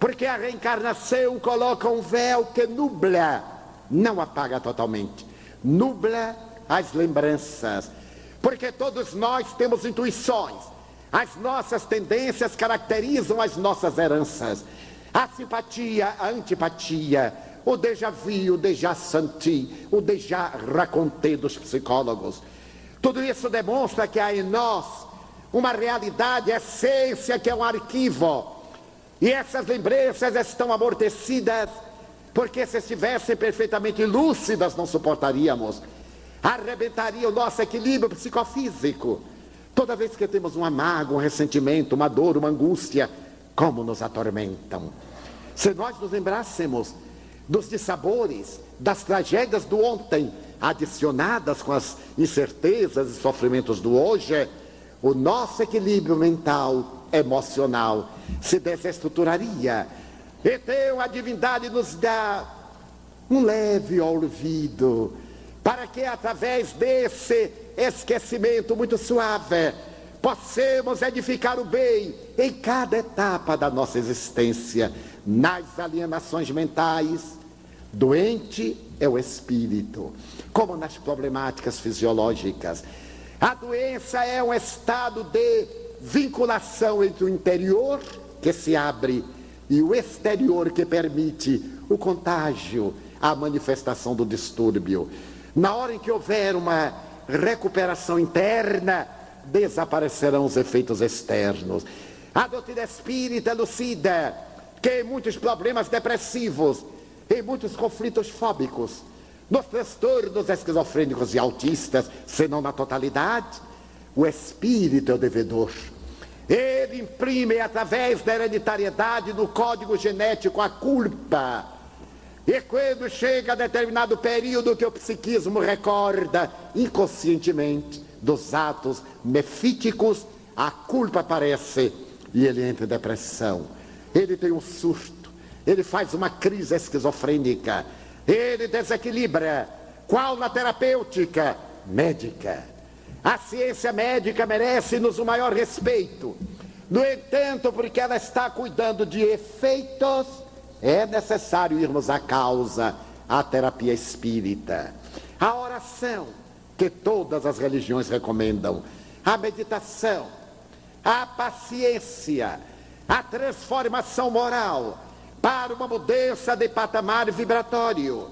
[SPEAKER 1] porque a reencarnação coloca um véu que nubla não apaga totalmente, nubla as lembranças, porque todos nós temos intuições, as nossas tendências caracterizam as nossas heranças, a simpatia, a antipatia, o déjà vu, o déjà senti, o déjà raconté dos psicólogos. Tudo isso demonstra que há em nós uma realidade, essência que é um arquivo. E essas lembranças estão amortecidas porque se estivessem perfeitamente lúcidas, não suportaríamos. Arrebentaria o nosso equilíbrio psicofísico. Toda vez que temos uma mágoa, um ressentimento, uma dor, uma angústia, como nos atormentam. Se nós nos lembrássemos dos dissabores, das tragédias do ontem, adicionadas com as incertezas e sofrimentos do hoje, o nosso equilíbrio mental, emocional, se desestruturaria então a divindade nos dá um leve olvido, para que através desse esquecimento muito suave, possamos edificar o bem em cada etapa da nossa existência, nas alienações mentais. Doente é o espírito, como nas problemáticas fisiológicas. A doença é um estado de vinculação entre o interior, que se abre e o exterior que permite o contágio, a manifestação do distúrbio. Na hora em que houver uma recuperação interna, desaparecerão os efeitos externos. A doutrina espírita lucida que em muitos problemas depressivos, em muitos conflitos fóbicos, nos transtornos esquizofrênicos e autistas, se não na totalidade, o espírito é o devedor ele imprime através da hereditariedade no código genético a culpa. E quando chega a determinado período que o psiquismo recorda inconscientemente dos atos mefíticos, a culpa aparece e ele entra em depressão. Ele tem um surto, ele faz uma crise esquizofrênica, ele desequilibra. Qual na terapêutica? Médica. A ciência médica merece-nos o maior respeito. No entanto, porque ela está cuidando de efeitos, é necessário irmos à causa, à terapia espírita. A oração, que todas as religiões recomendam, a meditação, a paciência, a transformação moral para uma mudança de patamar vibratório,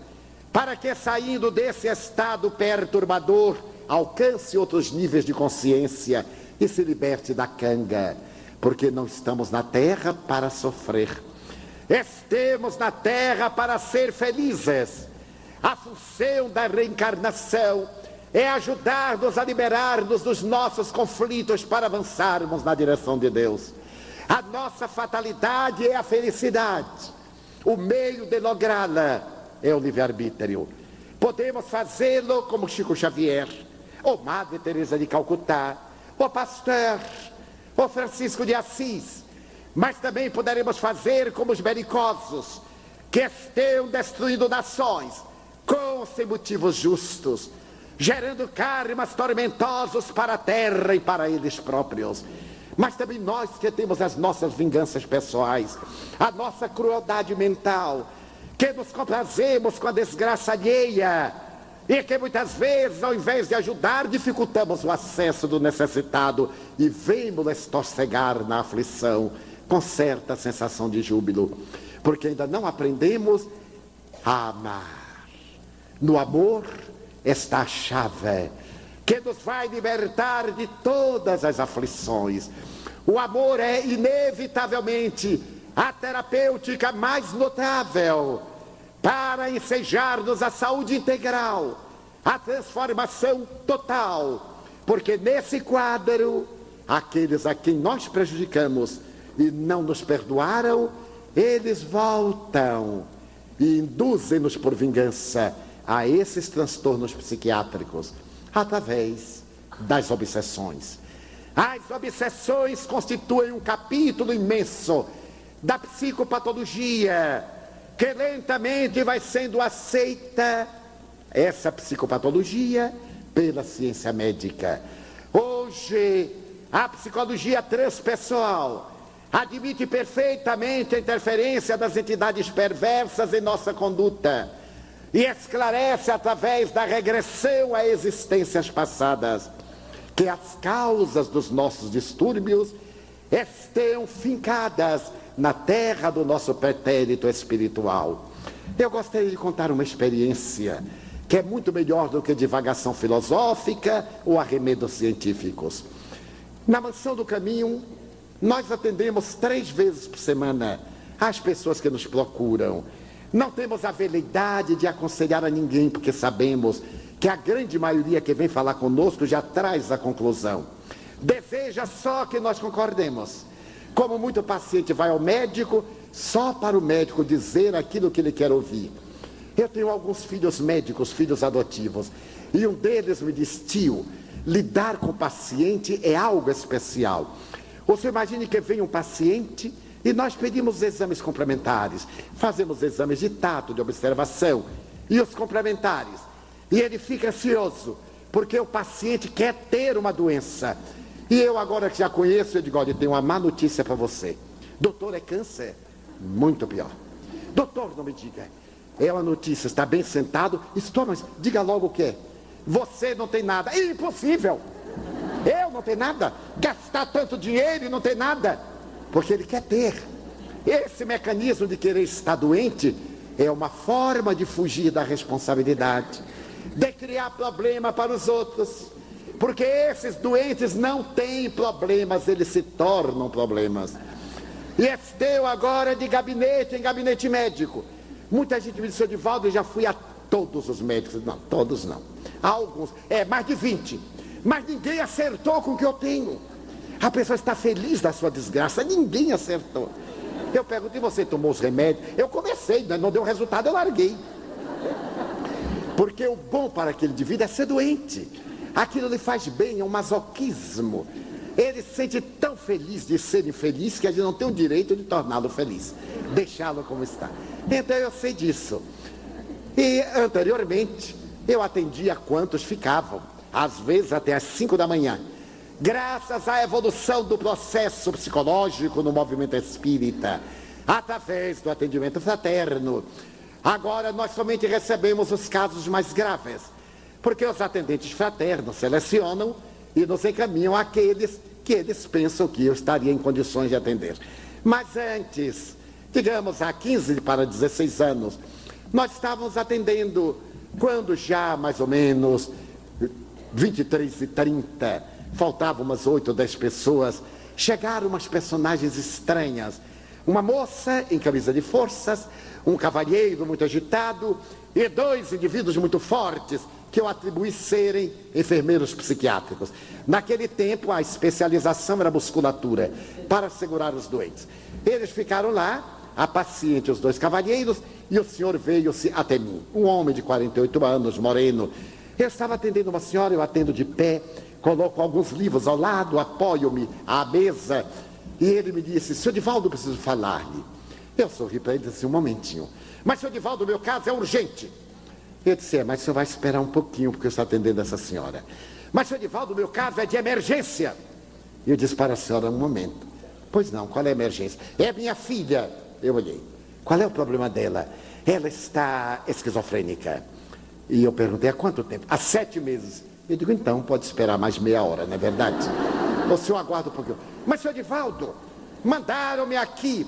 [SPEAKER 1] para que saindo desse estado perturbador alcance outros níveis de consciência e se liberte da canga, porque não estamos na terra para sofrer. Estamos na terra para ser felizes. A função da reencarnação é ajudar-nos a liberar-nos dos nossos conflitos para avançarmos na direção de Deus. A nossa fatalidade é a felicidade. O meio de lográ-la é o livre-arbítrio. Podemos fazê-lo como Chico Xavier, ou Madre Teresa de Calcutá, ou Pasteur, ou Francisco de Assis. Mas também poderemos fazer como os belicosos, que estão destruindo nações, com sem motivos justos, gerando karmas tormentosos para a terra e para eles próprios mas também nós que temos as nossas vinganças pessoais, a nossa crueldade mental, que nos comprazemos com a desgraça alheia e que muitas vezes, ao invés de ajudar, dificultamos o acesso do necessitado e vemos estorcegar na aflição com certa sensação de júbilo, porque ainda não aprendemos a amar. No amor está a chave que nos vai libertar de todas as aflições. O amor é inevitavelmente a terapêutica mais notável para ensejar-nos a saúde integral, a transformação total, porque nesse quadro, aqueles a quem nós prejudicamos e não nos perdoaram, eles voltam e induzem-nos por vingança a esses transtornos psiquiátricos através das obsessões. As obsessões constituem um capítulo imenso da psicopatologia, que lentamente vai sendo aceita essa psicopatologia pela ciência médica. Hoje, a psicologia transpessoal admite perfeitamente a interferência das entidades perversas em nossa conduta e esclarece através da regressão a existências passadas que as causas dos nossos distúrbios estão fincadas na terra do nosso pretérito espiritual. Eu gostaria de contar uma experiência que é muito melhor do que divagação filosófica ou arremedos científicos. Na mansão do caminho, nós atendemos três vezes por semana as pessoas que nos procuram. Não temos a veleidade de aconselhar a ninguém, porque sabemos que a grande maioria que vem falar conosco já traz a conclusão. Deseja só que nós concordemos. Como muito paciente vai ao médico só para o médico dizer aquilo que ele quer ouvir. Eu tenho alguns filhos médicos, filhos adotivos, e um deles me diz: tio, lidar com o paciente é algo especial. Você imagine que vem um paciente e nós pedimos exames complementares, fazemos exames de tato, de observação, e os complementares e ele fica ansioso, porque o paciente quer ter uma doença. E eu agora que já conheço, eu digo, olha, tenho uma má notícia para você. Doutor, é câncer? Muito pior. Doutor, não me diga. É uma notícia, está bem sentado. Estou, mas diga logo o que é. Você não tem nada. É impossível. Eu não tenho nada. Gastar tanto dinheiro e não ter nada. Porque ele quer ter. Esse mecanismo de querer estar doente é uma forma de fugir da responsabilidade de criar problema para os outros. Porque esses doentes não têm problemas, eles se tornam problemas. E esteu agora de gabinete em gabinete médico. Muita gente me disse, Divaldo, eu já fui a todos os médicos. Não, todos não. Alguns, é, mais de 20. Mas ninguém acertou com o que eu tenho. A pessoa está feliz da sua desgraça, ninguém acertou. Eu pergunto, e você tomou os remédios? Eu comecei, né? não deu resultado, eu larguei. Porque o bom para aquele indivíduo é ser doente. Aquilo lhe faz bem, é um masoquismo. Ele se sente tão feliz de ser infeliz que a gente não tem o direito de torná-lo feliz, deixá-lo como está. Então eu sei disso. E anteriormente eu atendia quantos ficavam, às vezes até às 5 da manhã. Graças à evolução do processo psicológico no movimento espírita, através do atendimento fraterno, Agora nós somente recebemos os casos mais graves, porque os atendentes fraternos selecionam e nos encaminham aqueles que eles pensam que eu estaria em condições de atender. Mas antes, digamos há 15 para 16 anos, nós estávamos atendendo quando já mais ou menos 23 e 30, faltavam umas 8 ou 10 pessoas, chegaram umas personagens estranhas. Uma moça em camisa de forças, um cavalheiro muito agitado e dois indivíduos muito fortes que eu atribuí serem enfermeiros psiquiátricos. Naquele tempo, a especialização era musculatura para segurar os doentes. Eles ficaram lá, a paciente, os dois cavalheiros, e o senhor veio-se até mim. Um homem de 48 anos, moreno. Eu estava atendendo uma senhora, eu atendo de pé, coloco alguns livros ao lado, apoio-me à mesa. E ele me disse, senhor Divaldo, preciso falar-lhe. Eu sorri para ele e disse, um momentinho. Mas, senhor Divaldo, meu caso é urgente. Ele disse, é, mas senhor vai esperar um pouquinho, porque eu estou atendendo essa senhora. Mas, senhor Divaldo, meu caso é de emergência. E eu disse para a senhora, um momento. Pois não, qual é a emergência? É minha filha. Eu olhei. Qual é o problema dela? Ela está esquizofrênica. E eu perguntei, há quanto tempo? Há sete meses. Eu digo, então, pode esperar mais meia hora, não é verdade? O senhor aguarda um pouquinho. Mas, senhor Divaldo, mandaram-me aqui.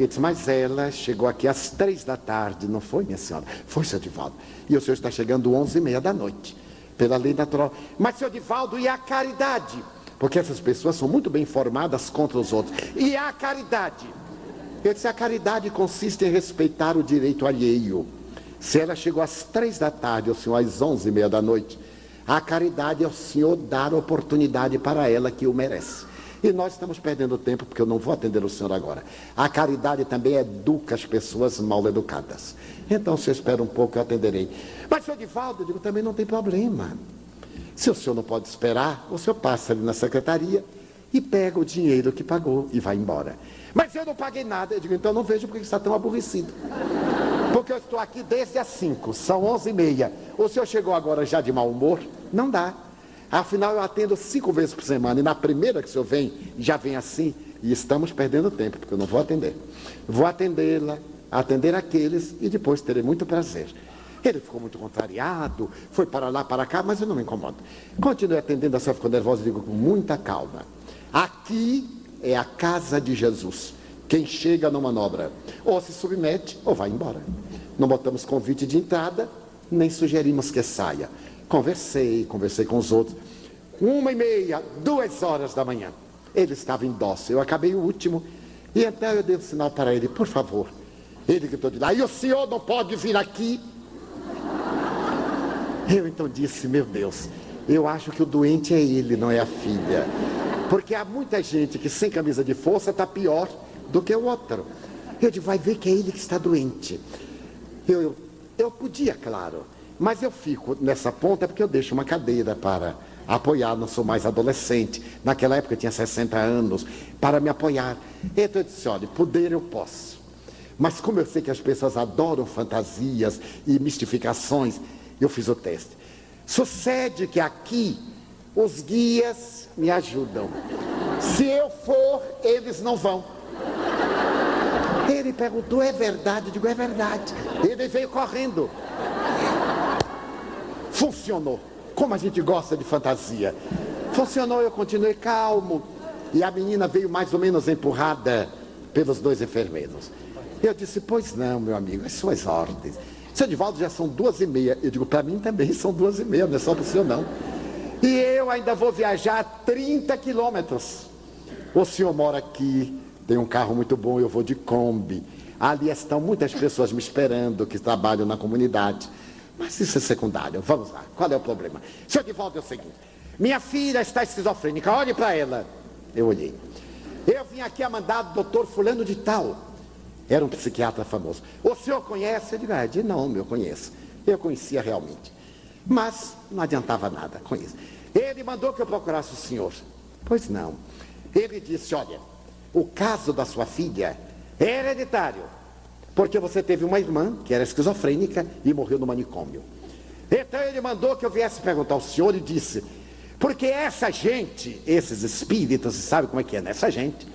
[SPEAKER 1] Ele disse, mas ela chegou aqui às três da tarde, não foi, minha senhora? Foi, senhor Divaldo. E o senhor está chegando onze e meia da noite, pela lei natural. Mas, senhor Divaldo, e a caridade? Porque essas pessoas são muito bem informadas contra os outros. E a caridade? Ele disse, a caridade consiste em respeitar o direito alheio. Se ela chegou às três da tarde, o senhor às onze e meia da noite, a caridade é o senhor dar oportunidade para ela que o merece. E nós estamos perdendo tempo, porque eu não vou atender o senhor agora. A caridade também educa as pessoas mal educadas. Então, se eu espera um pouco, eu atenderei. Mas, senhor Divaldo, eu digo, também não tem problema. Se o senhor não pode esperar, o senhor passa ali na secretaria e pega o dinheiro que pagou e vai embora. Mas eu não paguei nada. Eu digo, então não vejo porque está tão aborrecido. Porque eu estou aqui desde as 5, são 11 e meia. O senhor chegou agora já de mau humor? Não dá. Afinal, eu atendo cinco vezes por semana. E na primeira que o senhor vem, já vem assim. E estamos perdendo tempo, porque eu não vou atender. Vou atendê-la, atender aqueles e depois terei muito prazer. Ele ficou muito contrariado, foi para lá, para cá, mas eu não me incomodo. Continuei atendendo, a senhora ficou nervosa e digo com muita calma. Aqui é a casa de Jesus. Quem chega não manobra. Ou se submete ou vai embora. Não botamos convite de entrada, nem sugerimos que saia. Conversei, conversei com os outros. Uma e meia, duas horas da manhã. Ele estava indócil. Eu acabei o último. E então eu dei um sinal para ele, por favor. Ele gritou de lá, e o senhor não pode vir aqui? Eu então disse, meu Deus, eu acho que o doente é ele, não é a filha. Porque há muita gente que sem camisa de força está pior do que o outro. Eu digo, vai ver que é ele que está doente. Eu, eu, eu podia, claro, mas eu fico nessa ponta porque eu deixo uma cadeira para apoiar, não sou mais adolescente. Naquela época eu tinha 60 anos, para me apoiar. Então eu disse, olha, poder eu posso. Mas como eu sei que as pessoas adoram fantasias e mistificações, eu fiz o teste. Sucede que aqui os guias me ajudam. Se eu for, eles não vão. Ele perguntou, é verdade? Eu digo, é verdade. Ele veio correndo. Funcionou. Como a gente gosta de fantasia. Funcionou, eu continuei calmo. E a menina veio mais ou menos empurrada pelos dois enfermeiros. Eu disse, pois não, meu amigo, as suas ordens. Seu Edivaldo já são duas e meia. Eu digo, para mim também são duas e meia, não é só para o senhor não. E eu ainda vou viajar 30 quilômetros. O senhor mora aqui, tem um carro muito bom, eu vou de Kombi. Ali estão muitas pessoas me esperando que trabalham na comunidade. Mas isso é secundário. Vamos lá. Qual é o problema? Senhor Edivaldo é o seguinte: minha filha está esquizofrênica, olhe para ela. Eu olhei. Eu vim aqui a mandado do doutor Fulano de Tal. Era um psiquiatra famoso. O senhor conhece? Eu digo, ah, nome eu conheço. Eu conhecia realmente. Mas não adiantava nada com isso. Ele mandou que eu procurasse o senhor. Pois não. Ele disse: olha, o caso da sua filha é hereditário. Porque você teve uma irmã que era esquizofrênica e morreu no manicômio. Então ele mandou que eu viesse perguntar ao senhor e disse: porque essa gente, esses espíritos, sabe como é que é, né? Essa gente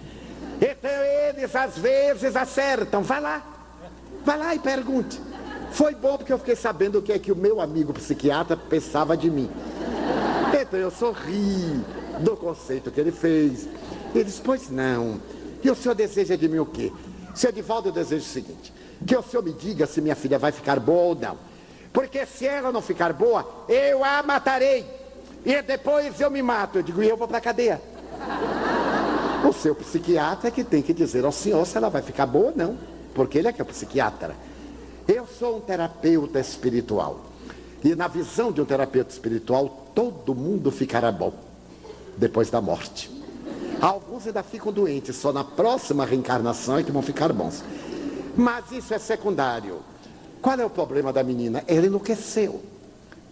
[SPEAKER 1] então eles às vezes acertam. Vá lá. Vá lá e pergunte. Foi bom porque eu fiquei sabendo o que é que o meu amigo psiquiatra pensava de mim. Então eu sorri do conceito que ele fez. Ele disse, pois não. E o senhor deseja de mim o quê? Seu Edivaldo, eu desejo o seguinte: que o senhor me diga se minha filha vai ficar boa ou não. Porque se ela não ficar boa, eu a matarei. E depois eu me mato. Eu digo, e eu vou para a cadeia. O seu psiquiatra é que tem que dizer ao senhor se ela vai ficar boa ou não. Porque ele é que é o psiquiatra. Eu sou um terapeuta espiritual. E na visão de um terapeuta espiritual, todo mundo ficará bom depois da morte. Alguns ainda ficam doentes, só na próxima reencarnação é que vão ficar bons. Mas isso é secundário. Qual é o problema da menina? Ela enlouqueceu.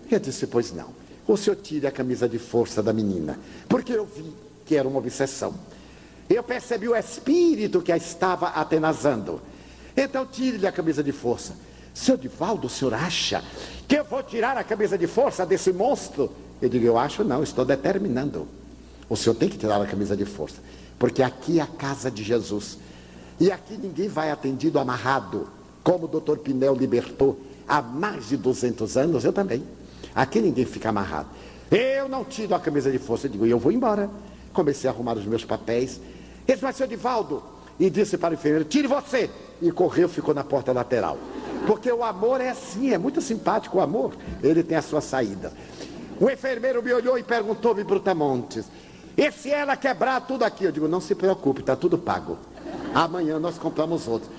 [SPEAKER 1] Eu disse, pois não. O senhor tire a camisa de força da menina. Porque eu vi que era uma obsessão. Eu percebi o espírito que a estava atenazando. Então tire-lhe a camisa de força. Seu Divaldo, o senhor acha que eu vou tirar a camisa de força desse monstro? Eu digo, eu acho não, estou determinando. O senhor tem que tirar a camisa de força. Porque aqui é a casa de Jesus. E aqui ninguém vai atendido amarrado, como o doutor Pinel libertou há mais de 200 anos, eu também. Aqui ninguém fica amarrado. Eu não tiro a camisa de força, eu digo, eu vou embora. Comecei a arrumar os meus papéis. Ele disse, mas seu Divaldo, e disse para o enfermeiro, tire você. E correu, ficou na porta lateral. Porque o amor é assim, é muito simpático o amor. Ele tem a sua saída. O enfermeiro me olhou e perguntou-me, Brutamontes, e se ela quebrar tudo aqui? Eu digo, não se preocupe, está tudo pago. Amanhã nós compramos outro.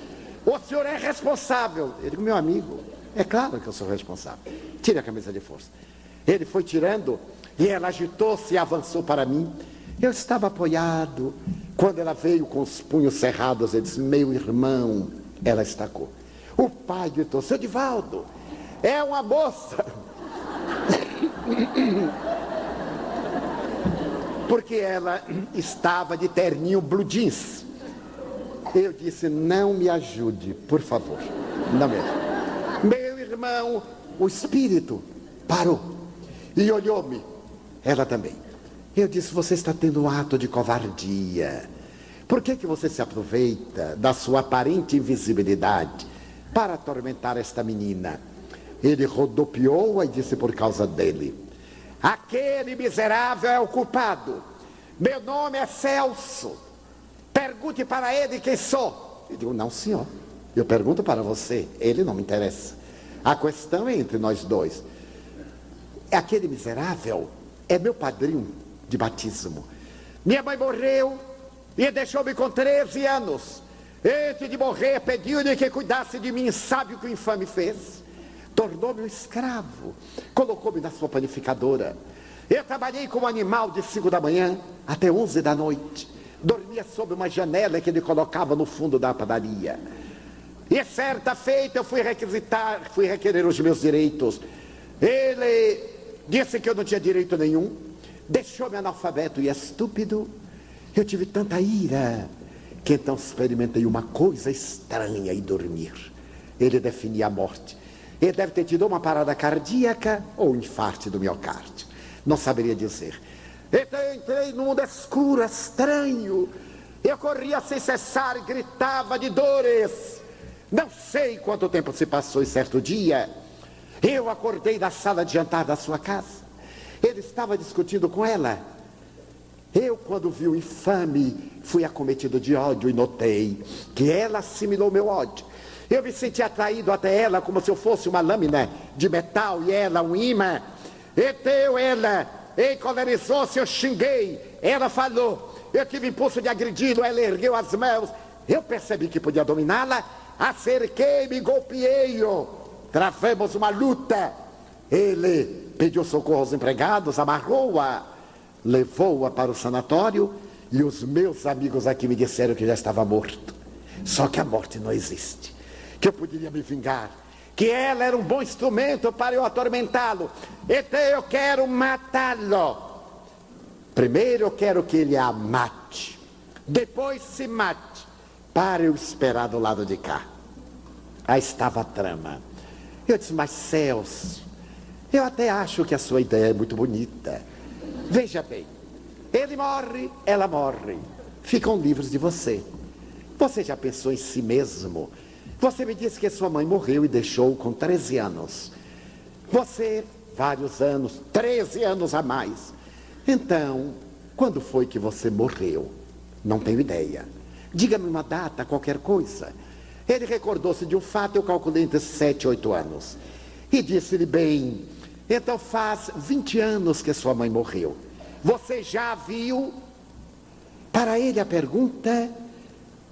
[SPEAKER 1] O senhor é responsável. Eu digo, meu amigo, é claro que eu sou responsável. Tire a camisa de força. Ele foi tirando e ela agitou-se e avançou para mim. Eu estava apoiado. Quando ela veio com os punhos cerrados, ele disse: Meu irmão, ela estacou. O pai gritou: Seu Divaldo, é uma moça. Porque ela estava de terninho blue jeans. Eu disse: Não me ajude, por favor. Não me ajude. Meu irmão, o espírito parou e olhou-me. Ela também. Eu disse: Você está tendo um ato de covardia. Por que, que você se aproveita da sua aparente invisibilidade para atormentar esta menina? Ele rodopiou e disse: Por causa dele. Aquele miserável é o culpado. Meu nome é Celso. Pergunte para ele quem sou. Eu digo, não, senhor. Eu pergunto para você, ele não me interessa. A questão é entre nós dois. Aquele miserável é meu padrinho de batismo. Minha mãe morreu e deixou-me com 13 anos. Antes de morrer, pediu-lhe que cuidasse de mim. Sabe o que o infame fez? Tornou-me um escravo. Colocou-me na sua panificadora. Eu trabalhei como animal de 5 da manhã até 11 da noite dormia sob uma janela que ele colocava no fundo da padaria. E certa feita eu fui requisitar, fui requerer os meus direitos. Ele disse que eu não tinha direito nenhum, deixou-me analfabeto e estúpido. Eu tive tanta ira que então experimentei uma coisa estranha e dormir. Ele definia a morte. Ele deve ter tido uma parada cardíaca ou um infarto do miocárdio. Não saberia dizer. Então entrei num mundo escuro, estranho. Eu corria sem cessar, gritava de dores. Não sei quanto tempo se passou e certo dia, eu acordei na sala de jantar da sua casa. Ele estava discutindo com ela. Eu, quando vi o infame, fui acometido de ódio e notei que ela assimilou meu ódio. Eu me senti atraído até ela como se eu fosse uma lâmina de metal e ela um imã. Então ela encolerizou-se, eu xinguei. Ela falou, eu tive impulso de agredi-lo, ela ergueu as mãos. Eu percebi que podia dominá-la, acerquei-me, golpeei-o. Travamos uma luta. Ele pediu socorro aos empregados, amarrou-a, levou-a para o sanatório e os meus amigos aqui me disseram que já estava morto. Só que a morte não existe. Que eu poderia me vingar que ela era um bom instrumento para eu atormentá-lo. Então eu quero matá-lo. Primeiro eu quero que ele a mate. Depois se mate. Para eu esperar do lado de cá. Aí estava a trama. Eu disse, mas Celso, eu até acho que a sua ideia é muito bonita. Veja bem, ele morre, ela morre. Ficam livres de você. Você já pensou em si mesmo você me disse que sua mãe morreu e deixou com 13 anos. Você, vários anos, 13 anos a mais. Então, quando foi que você morreu? Não tenho ideia. Diga-me uma data, qualquer coisa. Ele recordou-se de um fato, eu calculei entre sete e oito anos. E disse-lhe bem, então faz 20 anos que sua mãe morreu. Você já viu? Para ele a pergunta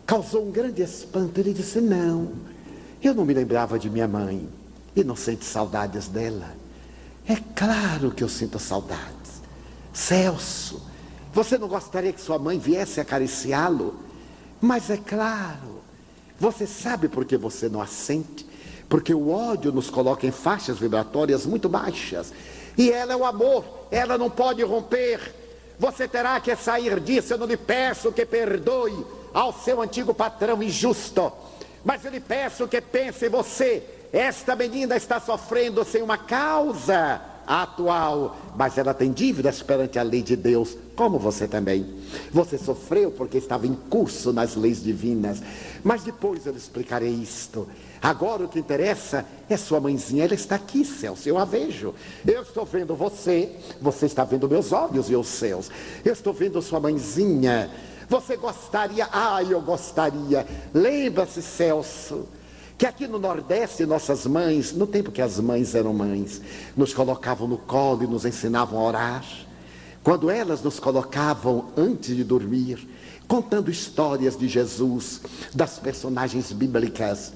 [SPEAKER 1] causou um grande espanto. Ele disse: Não, eu não me lembrava de minha mãe. E não sente saudades dela. É claro que eu sinto saudades. Celso, você não gostaria que sua mãe viesse acariciá-lo? Mas é claro, você sabe por que você não a sente? Porque o ódio nos coloca em faixas vibratórias muito baixas. E ela é o amor, ela não pode romper. Você terá que sair disso. Eu não lhe peço que perdoe ao seu antigo patrão injusto, mas eu lhe peço que pense você. Esta menina está sofrendo sem uma causa atual, mas ela tem dívidas perante a lei de Deus, como você também. Você sofreu porque estava em curso nas leis divinas, mas depois eu lhe explicarei isto. Agora o que interessa é sua mãezinha, ela está aqui, Celso, eu a vejo. Eu estou vendo você, você está vendo meus olhos e os seus. Eu estou vendo sua mãezinha. Você gostaria, ah, eu gostaria. Lembra-se, Celso que aqui no Nordeste nossas mães, no tempo que as mães eram mães, nos colocavam no colo e nos ensinavam a orar. Quando elas nos colocavam antes de dormir, contando histórias de Jesus, das personagens bíblicas.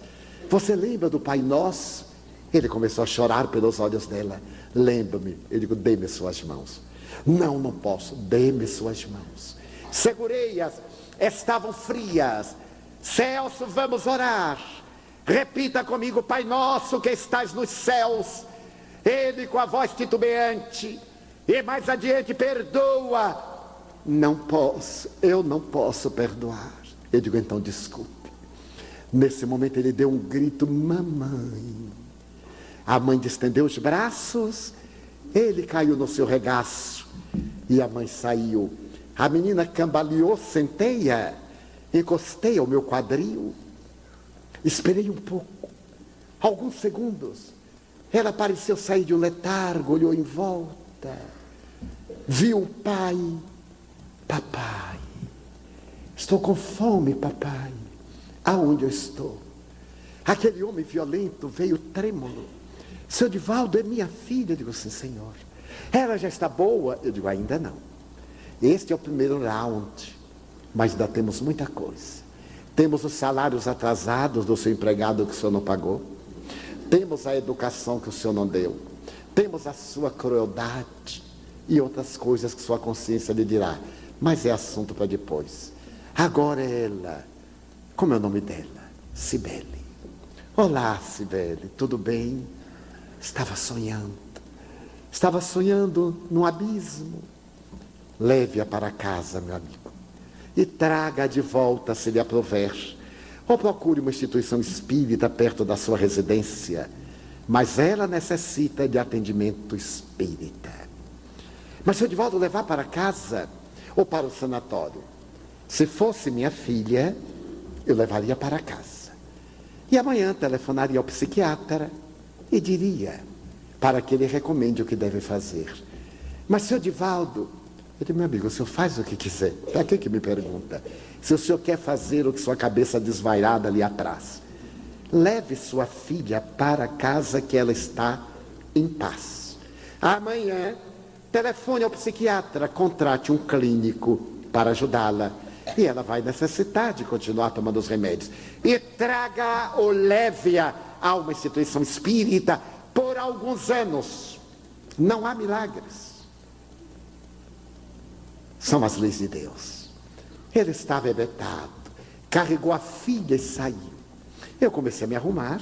[SPEAKER 1] Você lembra do Pai Nosso? Ele começou a chorar pelos olhos dela. Lembra-me. Eu digo, dê-me suas mãos. Não, não posso. Dê-me suas mãos. Segurei-as. Estavam frias. Celso, vamos orar. Repita comigo, Pai nosso que estás nos céus. Ele com a voz titubeante. E mais adiante, perdoa. Não posso, eu não posso perdoar. Eu digo, então desculpe. Nesse momento ele deu um grito, mamãe. A mãe estendeu os braços, ele caiu no seu regaço e a mãe saiu. A menina cambaleou, sentei-a, encostei ao meu quadril Esperei um pouco, alguns segundos. Ela pareceu sair de um letargo, olhou em volta, viu o pai. Papai, estou com fome, papai. Aonde eu estou? Aquele homem violento veio trêmulo. Seu Divaldo é minha filha. Eu digo, sim, senhor. Ela já está boa? Eu digo, ainda não. Este é o primeiro round, mas ainda temos muita coisa. Temos os salários atrasados do seu empregado que o senhor não pagou. Temos a educação que o senhor não deu. Temos a sua crueldade e outras coisas que sua consciência lhe dirá. Mas é assunto para depois. Agora ela, como é o nome dela? Cibele. Olá, Cibele, tudo bem? Estava sonhando. Estava sonhando num abismo. Leve-a para casa, meu amigo e traga de volta se lhe aprover. Ou procure uma instituição espírita perto da sua residência, mas ela necessita de atendimento espírita. Mas se eu de volta levar para casa ou para o sanatório, se fosse minha filha, eu levaria para casa. E amanhã telefonaria ao psiquiatra e diria para que ele recomende o que deve fazer. Mas, seu Divaldo, eu digo, meu amigo, o senhor faz o que quiser. Para que que me pergunta? Se o senhor quer fazer o que sua cabeça desvairada ali atrás, leve sua filha para casa que ela está em paz. Amanhã, telefone ao psiquiatra, contrate um clínico para ajudá-la. E ela vai necessitar de continuar tomando os remédios. E traga ou leve-a a uma instituição espírita por alguns anos. Não há milagres. São as leis de Deus. Ele estava ebetado, carregou a filha e saiu. Eu comecei a me arrumar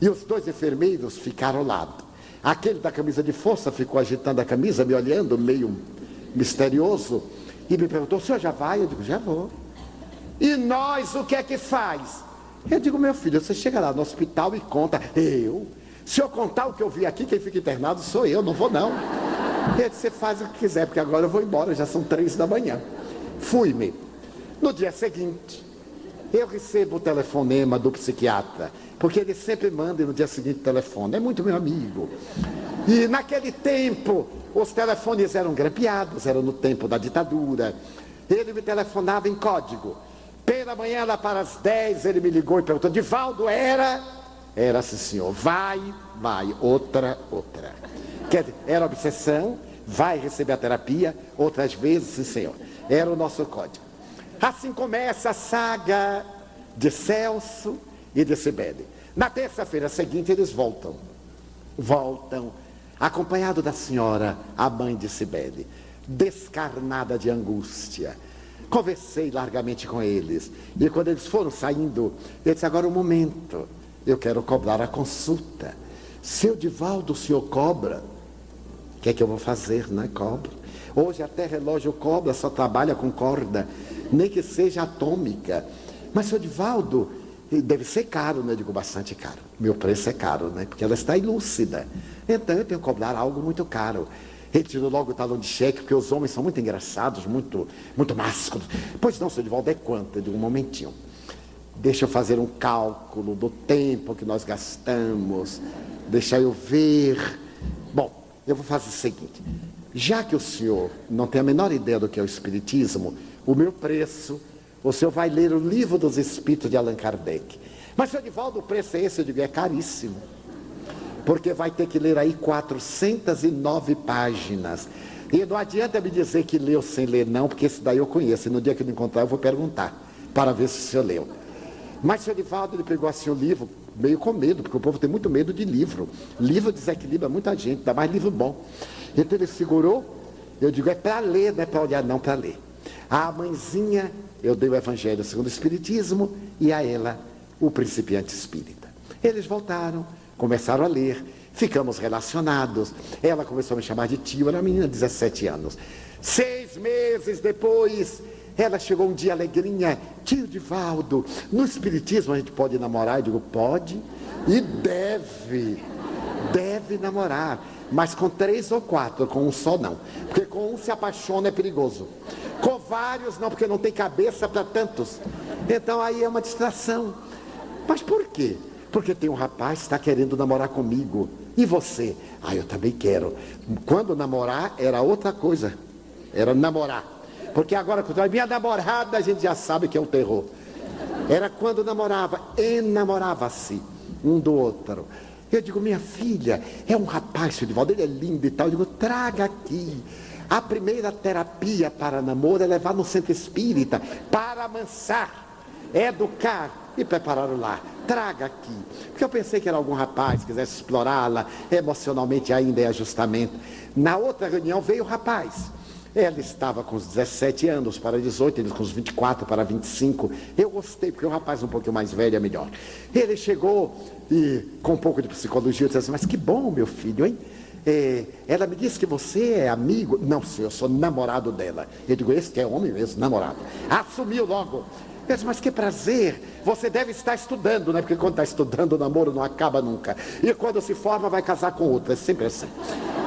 [SPEAKER 1] e os dois enfermeiros ficaram ao lado. Aquele da camisa de força ficou agitando a camisa, me olhando meio misterioso e me perguntou: o senhor já vai? Eu digo: já vou. E nós o que é que faz? Eu digo: meu filho, você chega lá no hospital e conta. Eu? Se eu contar o que eu vi aqui, quem fica internado sou eu, não vou não. Ele disse, você faz o que quiser, porque agora eu vou embora, já são três da manhã. Fui-me. No dia seguinte, eu recebo o telefonema do psiquiatra, porque ele sempre manda no dia seguinte telefone. É muito meu amigo. E naquele tempo, os telefones eram grampeados, era no tempo da ditadura. Ele me telefonava em código. Pela manhã, lá para as 10, ele me ligou e perguntou: Divaldo, era? Era, sim, senhor. Vai, vai. Outra, outra. Quer dizer, era obsessão, vai receber a terapia, outras vezes, sim, senhor. Era o nosso código. Assim começa a saga de Celso e de Sibeli. Na terça-feira seguinte, eles voltam. Voltam, acompanhado da senhora, a mãe de Sibeli, descarnada de angústia. Conversei largamente com eles. E quando eles foram saindo, eu disse: agora o um momento, eu quero cobrar a consulta. Seu Divaldo, o senhor cobra? Que é que eu vou fazer, né? Cobro. Hoje até relógio cobra, só trabalha com corda, nem que seja atômica. Mas, seu Divaldo, deve ser caro, né? Eu digo, bastante caro. Meu preço é caro, né? Porque ela está ilúcida. Então eu tenho que cobrar algo muito caro. Ele tirou logo o talão de cheque, porque os homens são muito engraçados, muito, muito másculos. Pois não, seu Divaldo, é quanto? Eu digo, um momentinho. Deixa eu fazer um cálculo do tempo que nós gastamos. Deixa eu ver. Eu vou fazer o seguinte. Já que o senhor não tem a menor ideia do que é o Espiritismo, o meu preço o senhor vai ler o livro dos Espíritos de Allan Kardec. Mas, senhor Divaldo, o preço é esse? Eu digo, é caríssimo. Porque vai ter que ler aí 409 páginas. E não adianta me dizer que leu sem ler, não, porque esse daí eu conheço. E no dia que eu encontrar, eu vou perguntar, para ver se o senhor leu. Mas senhor Divaldo, ele pegou assim o livro, meio com medo, porque o povo tem muito medo de livro. Livro desequilibra muita gente, dá mais livro bom. Então ele segurou, eu digo, é para ler, não é para olhar, não, para ler. A mãezinha eu dei o Evangelho segundo o Espiritismo e a ela o principiante espírita. Eles voltaram, começaram a ler, ficamos relacionados. Ela começou a me chamar de tio, era uma menina de 17 anos. Seis meses depois, ela chegou um dia alegrinha, tio Divaldo, no Espiritismo a gente pode namorar? Eu digo, pode e deve, deve namorar mas com três ou quatro, com um só não. Porque com um se apaixona é perigoso. Com vários não, porque não tem cabeça para tantos. Então aí é uma distração. Mas por quê? Porque tem um rapaz que está querendo namorar comigo. E você? Ah, eu também quero. Quando namorar era outra coisa. Era namorar. Porque agora, quando a minha namorada, a gente já sabe que é um terror. Era quando namorava, enamorava-se um do outro. Eu digo, minha filha, é um rapaz, seu Divaldo, ele é lindo e tal. Eu digo, traga aqui. A primeira terapia para namoro é levar no centro espírita para amansar, educar e preparar o lar. Traga aqui. Porque eu pensei que era algum rapaz que quisesse explorá-la emocionalmente ainda em ajustamento. Na outra reunião veio o rapaz. Ela estava com os 17 anos para 18, ele com os 24 para 25. Eu gostei, porque o rapaz um pouquinho mais velho é melhor. Ele chegou e com um pouco de psicologia, eu disse assim, mas que bom, meu filho, hein? É, ela me disse que você é amigo. Não, senhor, eu sou namorado dela. Eu digo, esse que é homem mesmo, namorado. Assumiu logo. Eu disse, mas que prazer, você deve estar estudando, né? Porque quando está estudando, o namoro não acaba nunca. E quando se forma, vai casar com outra. É sempre assim.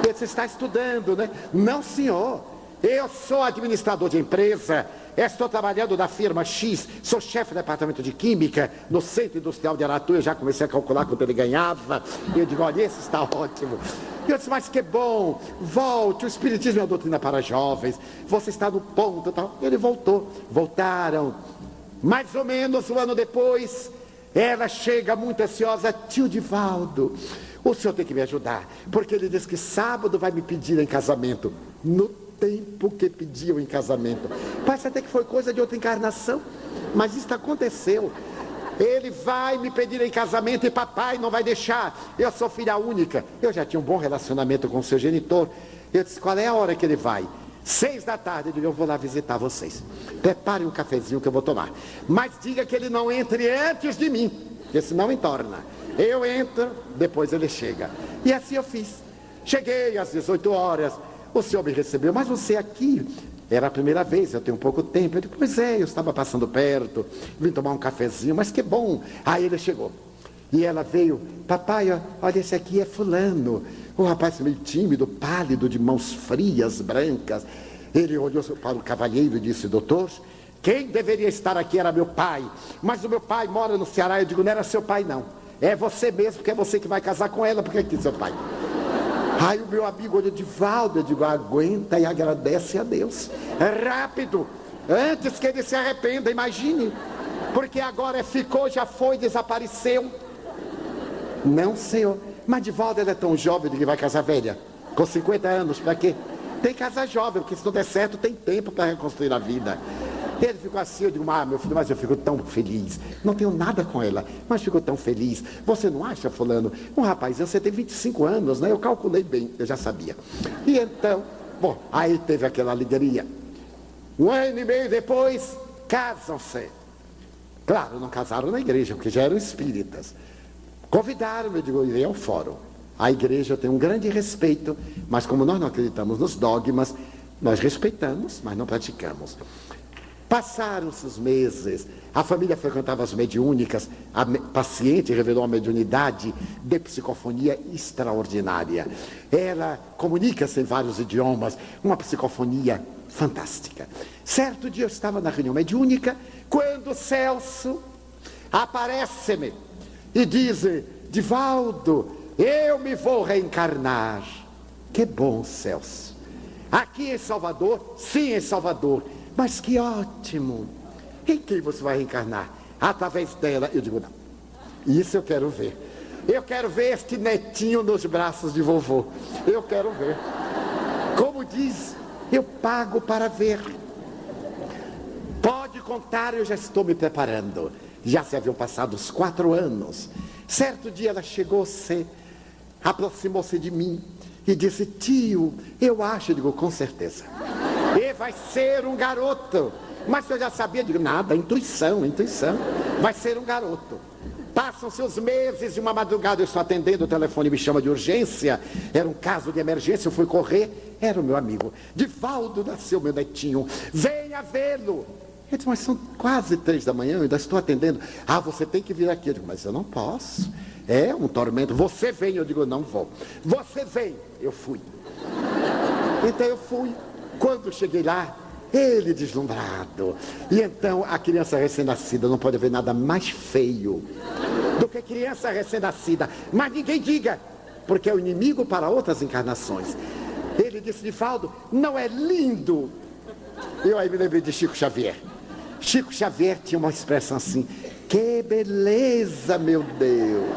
[SPEAKER 1] Você está estudando, né? Não, senhor. Eu sou administrador de empresa, estou trabalhando na firma X, sou chefe do departamento de Química no Centro Industrial de Aratu, eu já comecei a calcular quanto ele ganhava. E eu digo, olha, esse está ótimo. E eu disse, mas que bom, volte, o Espiritismo é uma doutrina para jovens, você está no ponto tal. Ele voltou, voltaram. Mais ou menos um ano depois, ela chega muito ansiosa, tio Divaldo, o senhor tem que me ajudar, porque ele diz que sábado vai me pedir em casamento. No tempo que pediam em casamento. Parece até que foi coisa de outra encarnação, mas isso aconteceu. Ele vai me pedir em casamento e papai não vai deixar. Eu sou filha única. Eu já tinha um bom relacionamento com o seu genitor. Eu disse: qual é a hora que ele vai? Seis da tarde, eu digo, eu vou lá visitar vocês. Prepare um cafezinho que eu vou tomar. Mas diga que ele não entre antes de mim, porque senão entorna. Eu entro, depois ele chega. E assim eu fiz. Cheguei às 18 horas, senhor me recebeu, mas você aqui era a primeira vez, eu tenho pouco tempo. Eu disse, pois é, eu estava passando perto, vim tomar um cafezinho, mas que bom. Aí ele chegou. E ela veio, papai, olha, esse aqui é fulano. O rapaz meio tímido, pálido, de mãos frias, brancas. Ele olhou para o cavalheiro e disse, doutor, quem deveria estar aqui era meu pai. Mas o meu pai mora no Ceará. Eu digo, não era seu pai, não. É você mesmo, porque é você que vai casar com ela, porque aqui é seu pai. Aí o meu amigo de Valdo, digo, aguenta e agradece a Deus. É rápido, antes que ele se arrependa, imagine. Porque agora ficou, já foi, desapareceu. Não, senhor. Mas de volta ela é tão jovem que vai casar velha. Com 50 anos, para quê? Tem que casar jovem, porque se não der certo, tem tempo para reconstruir a vida. Ele ficou assim, eu digo, ah, meu filho, mas eu fico tão feliz. Não tenho nada com ela, mas fico tão feliz. Você não acha, fulano? Um rapaz, você tem 25 anos, né? Eu calculei bem, eu já sabia. E então, bom, aí teve aquela alegria. Um ano e meio depois, casam-se. Claro, não casaram na igreja, porque já eram espíritas. Convidaram, eu digo, irei ao fórum. A igreja tem um grande respeito, mas como nós não acreditamos nos dogmas, nós respeitamos, mas não praticamos. Passaram-se os meses, a família frequentava as mediúnicas, a paciente revelou uma mediunidade de psicofonia extraordinária. Ela comunica-se em vários idiomas, uma psicofonia fantástica. Certo dia eu estava na reunião mediúnica, quando Celso aparece-me e diz: Divaldo, eu me vou reencarnar. Que bom, Celso. Aqui em Salvador, sim, em Salvador mas que ótimo! Em quem você vai reencarnar? Através dela. Eu digo, não. Isso eu quero ver. Eu quero ver este netinho nos braços de vovô. Eu quero ver. Como diz, eu pago para ver. Pode contar, eu já estou me preparando. Já se haviam passado os quatro anos. Certo dia ela chegou-se, aproximou-se de mim e disse: Tio, eu acho, eu digo, com certeza. E vai ser um garoto. Mas eu já sabia, digo, nada, intuição, intuição. Vai ser um garoto. Passam-se os meses e uma madrugada eu estou atendendo, o telefone me chama de urgência. Era um caso de emergência, eu fui correr. Era o meu amigo. Divaldo nasceu meu netinho. Venha vê-lo. Ele disse, mas são quase três da manhã, eu ainda estou atendendo. Ah, você tem que vir aqui. Eu digo, mas eu não posso. É um tormento. Você vem, eu digo, não vou. Você vem. Eu fui. Então eu fui. Quando cheguei lá, ele deslumbrado. E então a criança recém-nascida não pode ver nada mais feio do que criança recém-nascida. Mas ninguém diga, porque é o inimigo para outras encarnações. Ele disse, Nifaldo, não é lindo? Eu aí me lembrei de Chico Xavier. Chico Xavier tinha uma expressão assim: Que beleza, meu Deus!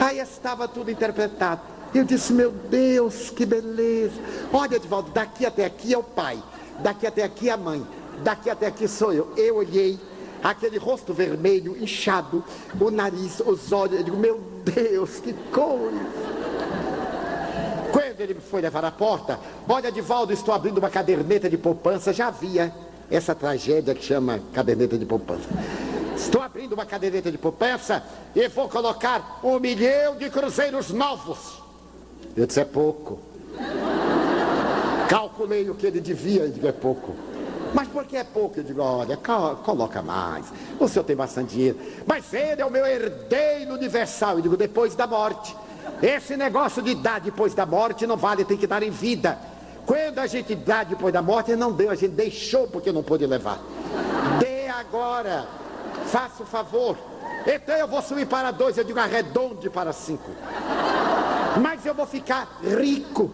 [SPEAKER 1] Aí estava tudo interpretado. Eu disse, meu Deus, que beleza. Olha, Edvaldo, daqui até aqui é o pai, daqui até aqui é a mãe, daqui até aqui sou eu. Eu olhei aquele rosto vermelho, inchado, o nariz, os olhos. Eu digo, meu Deus, que coisa. Quando ele foi levar a porta, olha, Edivaldo, estou abrindo uma caderneta de poupança. Já havia essa tragédia que chama caderneta de poupança. Estou abrindo uma caderneta de poupança e vou colocar um milhão de cruzeiros novos. Eu disse, é pouco. Calculei o que ele devia, e digo, é pouco. Mas por que é pouco? Eu digo, olha, coloca mais. O senhor tem bastante dinheiro. Mas ele é o meu herdeiro universal. Eu digo, depois da morte. Esse negócio de dar depois da morte não vale, tem que dar em vida. Quando a gente dá depois da morte, não deu, a gente deixou porque não pôde levar. Dê agora. Faça o favor. Então eu vou subir para dois, eu digo arredonde para cinco. Mas eu vou ficar rico,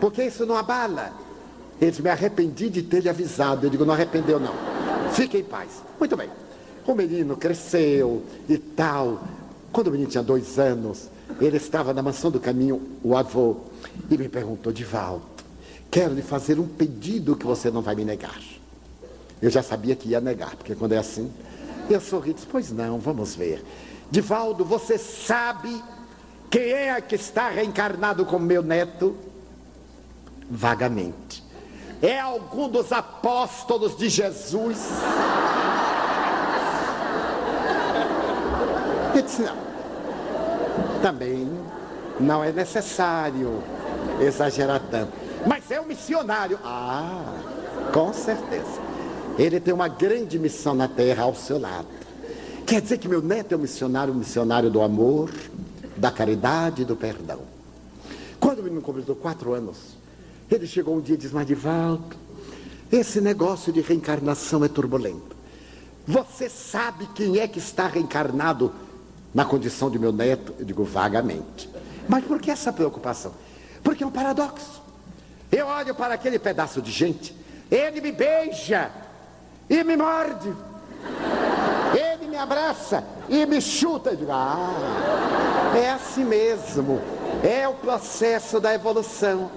[SPEAKER 1] porque isso não abala. Eles me arrependi de ter lhe avisado. Eu digo, não arrependeu não. Fique em paz. Muito bem. O menino cresceu e tal. Quando o menino tinha dois anos, ele estava na mansão do caminho, o avô, e me perguntou, Divaldo, quero lhe fazer um pedido que você não vai me negar. Eu já sabia que ia negar, porque quando é assim, eu sorri e disse, pois não, vamos ver. Divaldo, você sabe quem é que está reencarnado como meu neto? Vagamente. É algum dos apóstolos de Jesus? Eu disse, não. Também não é necessário exagerar tanto. Mas é um missionário. Ah, com certeza. Ele tem uma grande missão na terra ao seu lado. Quer dizer que meu neto é um missionário, um missionário do amor, da caridade e do perdão. Quando o menino completou quatro anos, ele chegou um dia e disse, Madivaldo, esse negócio de reencarnação é turbulento. Você sabe quem é que está reencarnado na condição de meu neto? Eu digo, vagamente. Mas por que essa preocupação? Porque é um paradoxo. Eu olho para aquele pedaço de gente, ele me beija, e me morde. Me abraça e me chuta. Eu digo, ah, é assim mesmo. É o processo da evolução.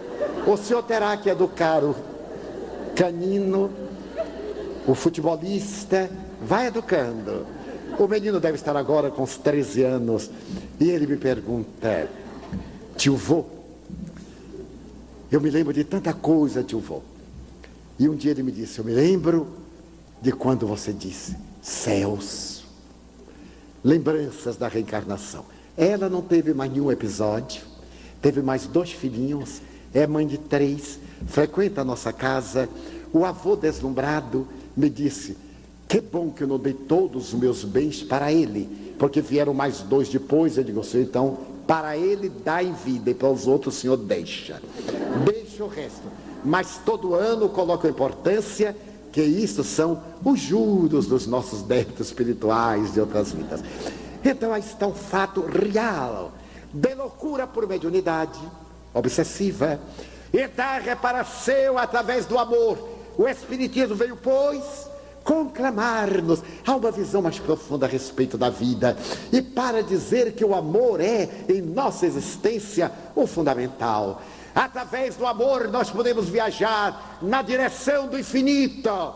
[SPEAKER 1] O senhor terá que educar o canino, o futebolista, vai educando. O menino deve estar agora com uns 13 anos e ele me pergunta, tio vô, eu me lembro de tanta coisa, tio vô. E um dia ele me disse, eu me lembro de quando você disse, céus, lembranças da reencarnação. Ela não teve mais nenhum episódio, teve mais dois filhinhos, é mãe de três, frequenta a nossa casa. O avô deslumbrado me disse: Que bom que eu não dei todos os meus bens para ele, porque vieram mais dois depois. Eu digo: Senhor, então, para ele dá em vida e para os outros o Senhor deixa. Deixa o resto. Mas todo ano coloca importância que isso são os juros dos nossos débitos espirituais de outras vidas. Então aí está um fato real de loucura por mediunidade obsessiva e da reparação através do amor. O Espiritismo veio, pois, conclamar-nos a uma visão mais profunda a respeito da vida e para dizer que o amor é, em nossa existência, o fundamental. Através do amor nós podemos viajar na direção do infinito.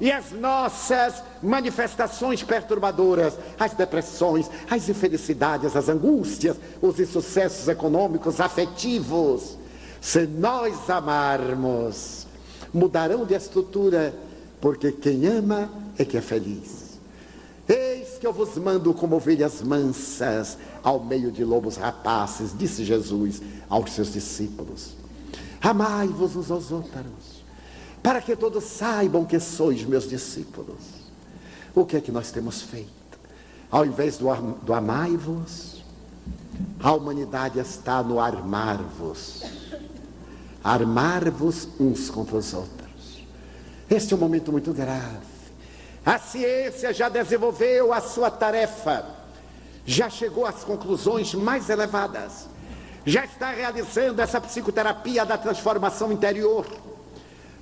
[SPEAKER 1] E as nossas manifestações perturbadoras, as depressões, as infelicidades, as angústias, os insucessos econômicos, afetivos, se nós amarmos, mudarão de estrutura, porque quem ama é que é feliz. Eis que eu vos mando como ovelhas mansas ao meio de lobos rapazes, disse Jesus aos seus discípulos. Amai-vos uns aos outros, para que todos saibam que sois meus discípulos. O que é que nós temos feito? Ao invés do, do amai-vos, a humanidade está no armar-vos. Armar-vos uns contra os outros. Este é um momento muito grave. A ciência já desenvolveu a sua tarefa, já chegou às conclusões mais elevadas já está realizando essa psicoterapia da transformação interior.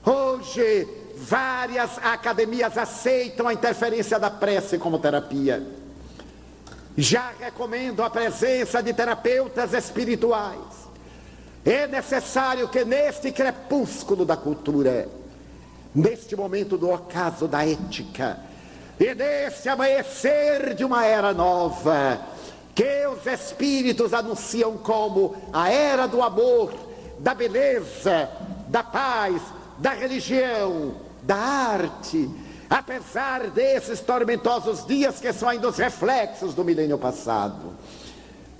[SPEAKER 1] Hoje, várias academias aceitam a interferência da prece como terapia. Já recomendo a presença de terapeutas espirituais. É necessário que neste crepúsculo da cultura, neste momento do ocaso da ética, e nesse amanhecer de uma era nova, que os espíritos anunciam como a era do amor, da beleza, da paz, da religião, da arte, apesar desses tormentosos dias que são ainda os reflexos do milênio passado.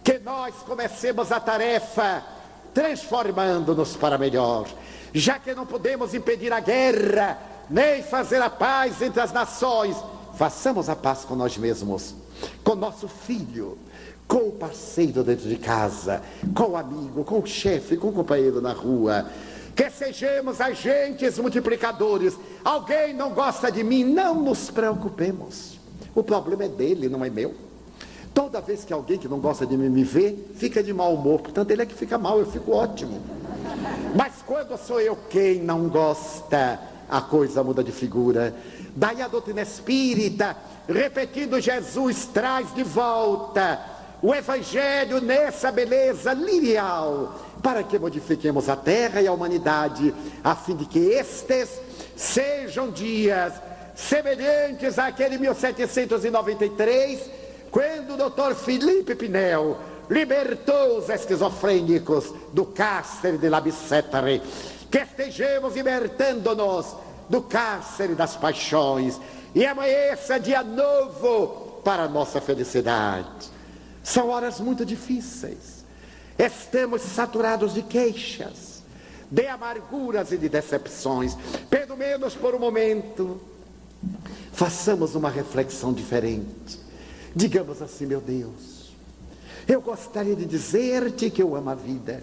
[SPEAKER 1] Que nós comecemos a tarefa transformando-nos para melhor, já que não podemos impedir a guerra, nem fazer a paz entre as nações, façamos a paz com nós mesmos, com nosso filho, com o parceiro dentro de casa, com o amigo, com o chefe, com o companheiro na rua. Que sejamos agentes multiplicadores. Alguém não gosta de mim, não nos preocupemos. O problema é dele, não é meu. Toda vez que alguém que não gosta de mim me vê, fica de mau humor. Portanto, ele é que fica mal, eu fico ótimo. Mas quando sou eu quem não gosta, a coisa muda de figura. Daí a doutrina espírita, repetindo Jesus, traz de volta o Evangelho nessa beleza lineal, para que modifiquemos a terra e a humanidade, a fim de que estes sejam dias semelhantes àquele 1793, quando o doutor Felipe Pinel libertou os esquizofrênicos do cárcere de Labicetare, que estejamos libertando-nos do cárcere das paixões e amanheça dia novo para nossa felicidade. São horas muito difíceis. Estamos saturados de queixas, de amarguras e de decepções. Pelo menos por um momento, façamos uma reflexão diferente. Digamos assim, meu Deus, eu gostaria de dizer-te que eu amo a vida,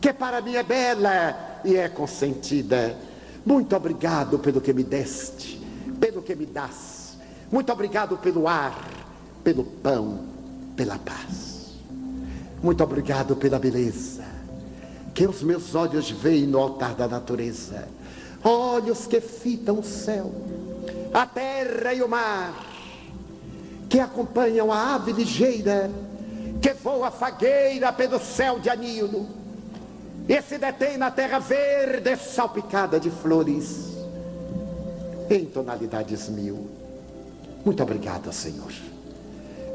[SPEAKER 1] que para mim é bela e é consentida. Muito obrigado pelo que me deste, pelo que me das. Muito obrigado pelo ar, pelo pão, pela paz. Muito obrigado pela beleza que os meus olhos veem no altar da natureza. Olhos que fitam o céu, a terra e o mar, que acompanham a ave ligeira, que voa fagueira pelo céu de anil, e se detém na terra verde salpicada de flores, em tonalidades mil. Muito obrigado, Senhor,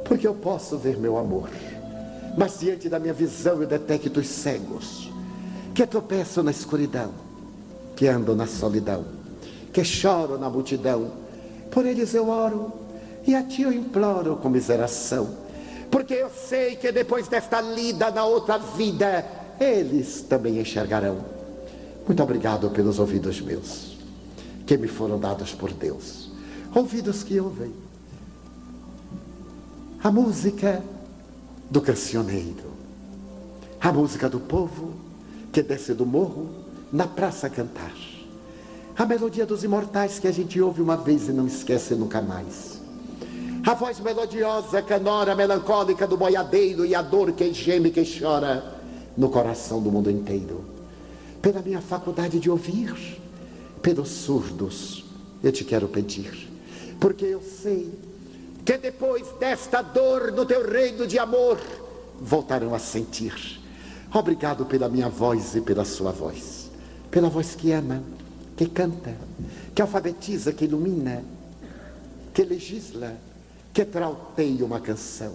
[SPEAKER 1] porque eu posso ver meu amor, mas diante da minha visão eu detecto os cegos, que tropeçam na escuridão, que andam na solidão, que choram na multidão. Por eles eu oro e a ti eu imploro com miseração, porque eu sei que depois desta lida na outra vida, eles também enxergarão. Muito obrigado pelos ouvidos meus, que me foram dados por Deus, ouvidos que ouvem a música do cancioneiro, a música do povo que desce do morro na praça a cantar. A melodia dos imortais que a gente ouve uma vez e não esquece nunca mais. A voz melodiosa, canora, melancólica do boiadeiro e a dor que geme, que chora no coração do mundo inteiro. Pela minha faculdade de ouvir, pelos surdos, eu te quero pedir, porque eu sei que depois desta dor no teu reino de amor, voltarão a sentir Obrigado pela minha voz e pela sua voz. Pela voz que ama, que canta, que alfabetiza, que ilumina, que legisla, que trauteia uma canção.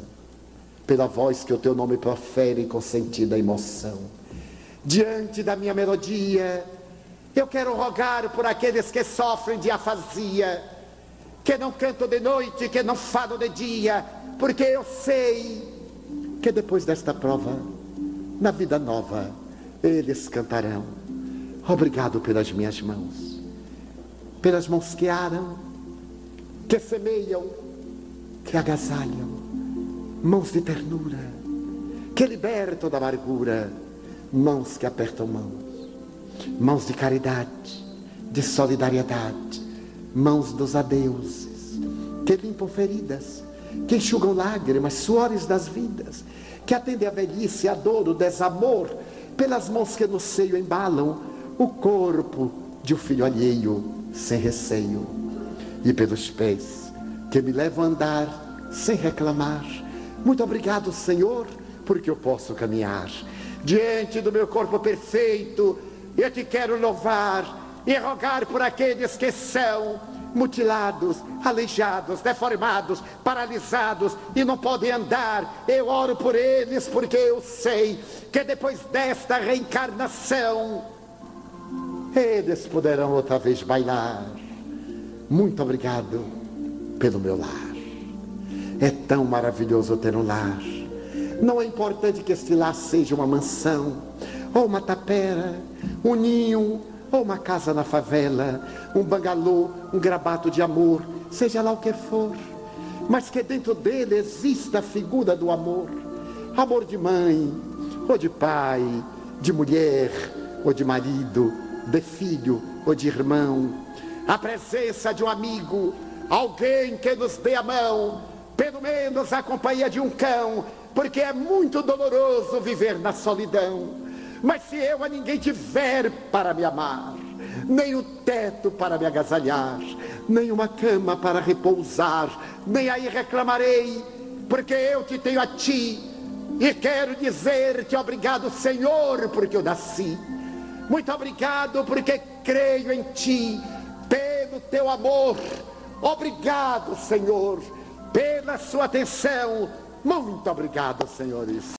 [SPEAKER 1] Pela voz que o teu nome profere com sentida emoção. Diante da minha melodia, eu quero rogar por aqueles que sofrem de afasia, que não cantam de noite, que não falam de dia, porque eu sei que depois desta prova na vida nova, eles cantarão. Obrigado pelas minhas mãos, pelas mãos que aram, que semeiam, que agasalham, mãos de ternura, que libertam da amargura, mãos que apertam mãos, mãos de caridade, de solidariedade, mãos dos adeuses, que limpam feridas, que enxugam lágrimas, suores das vidas, que atende a velhice, a dor, o desamor, pelas mãos que no seio embalam o corpo de um filho alheio sem receio, e pelos pés que me levam a andar sem reclamar. Muito obrigado, Senhor, porque eu posso caminhar diante do meu corpo perfeito. Eu te quero louvar e rogar por aqueles que são mutilados, aleijados, deformados, paralisados e não podem andar. Eu oro por eles porque eu sei que depois desta reencarnação, eles poderão outra vez bailar. Muito obrigado pelo meu lar. É tão maravilhoso ter um lar. Não é importante que este lar seja uma mansão, ou uma tapera, um ninho, ou uma casa na favela, um bangalô, um grabato de amor, seja lá o que for, mas que dentro dele exista a figura do amor, amor de mãe, ou de pai, de mulher, ou de marido, de filho ou de irmão, a presença de um amigo, alguém que nos dê a mão, pelo menos a companhia de um cão, porque é muito doloroso viver na solidão. Mas se eu a ninguém tiver para me amar, nem o teto para me agasalhar, nem uma cama para repousar, nem aí reclamarei, porque eu te tenho a ti e quero dizer-te obrigado, Senhor, porque eu nasci. Muito obrigado, porque creio em ti, pelo teu amor. Obrigado, Senhor, pela sua atenção. Muito obrigado, senhores.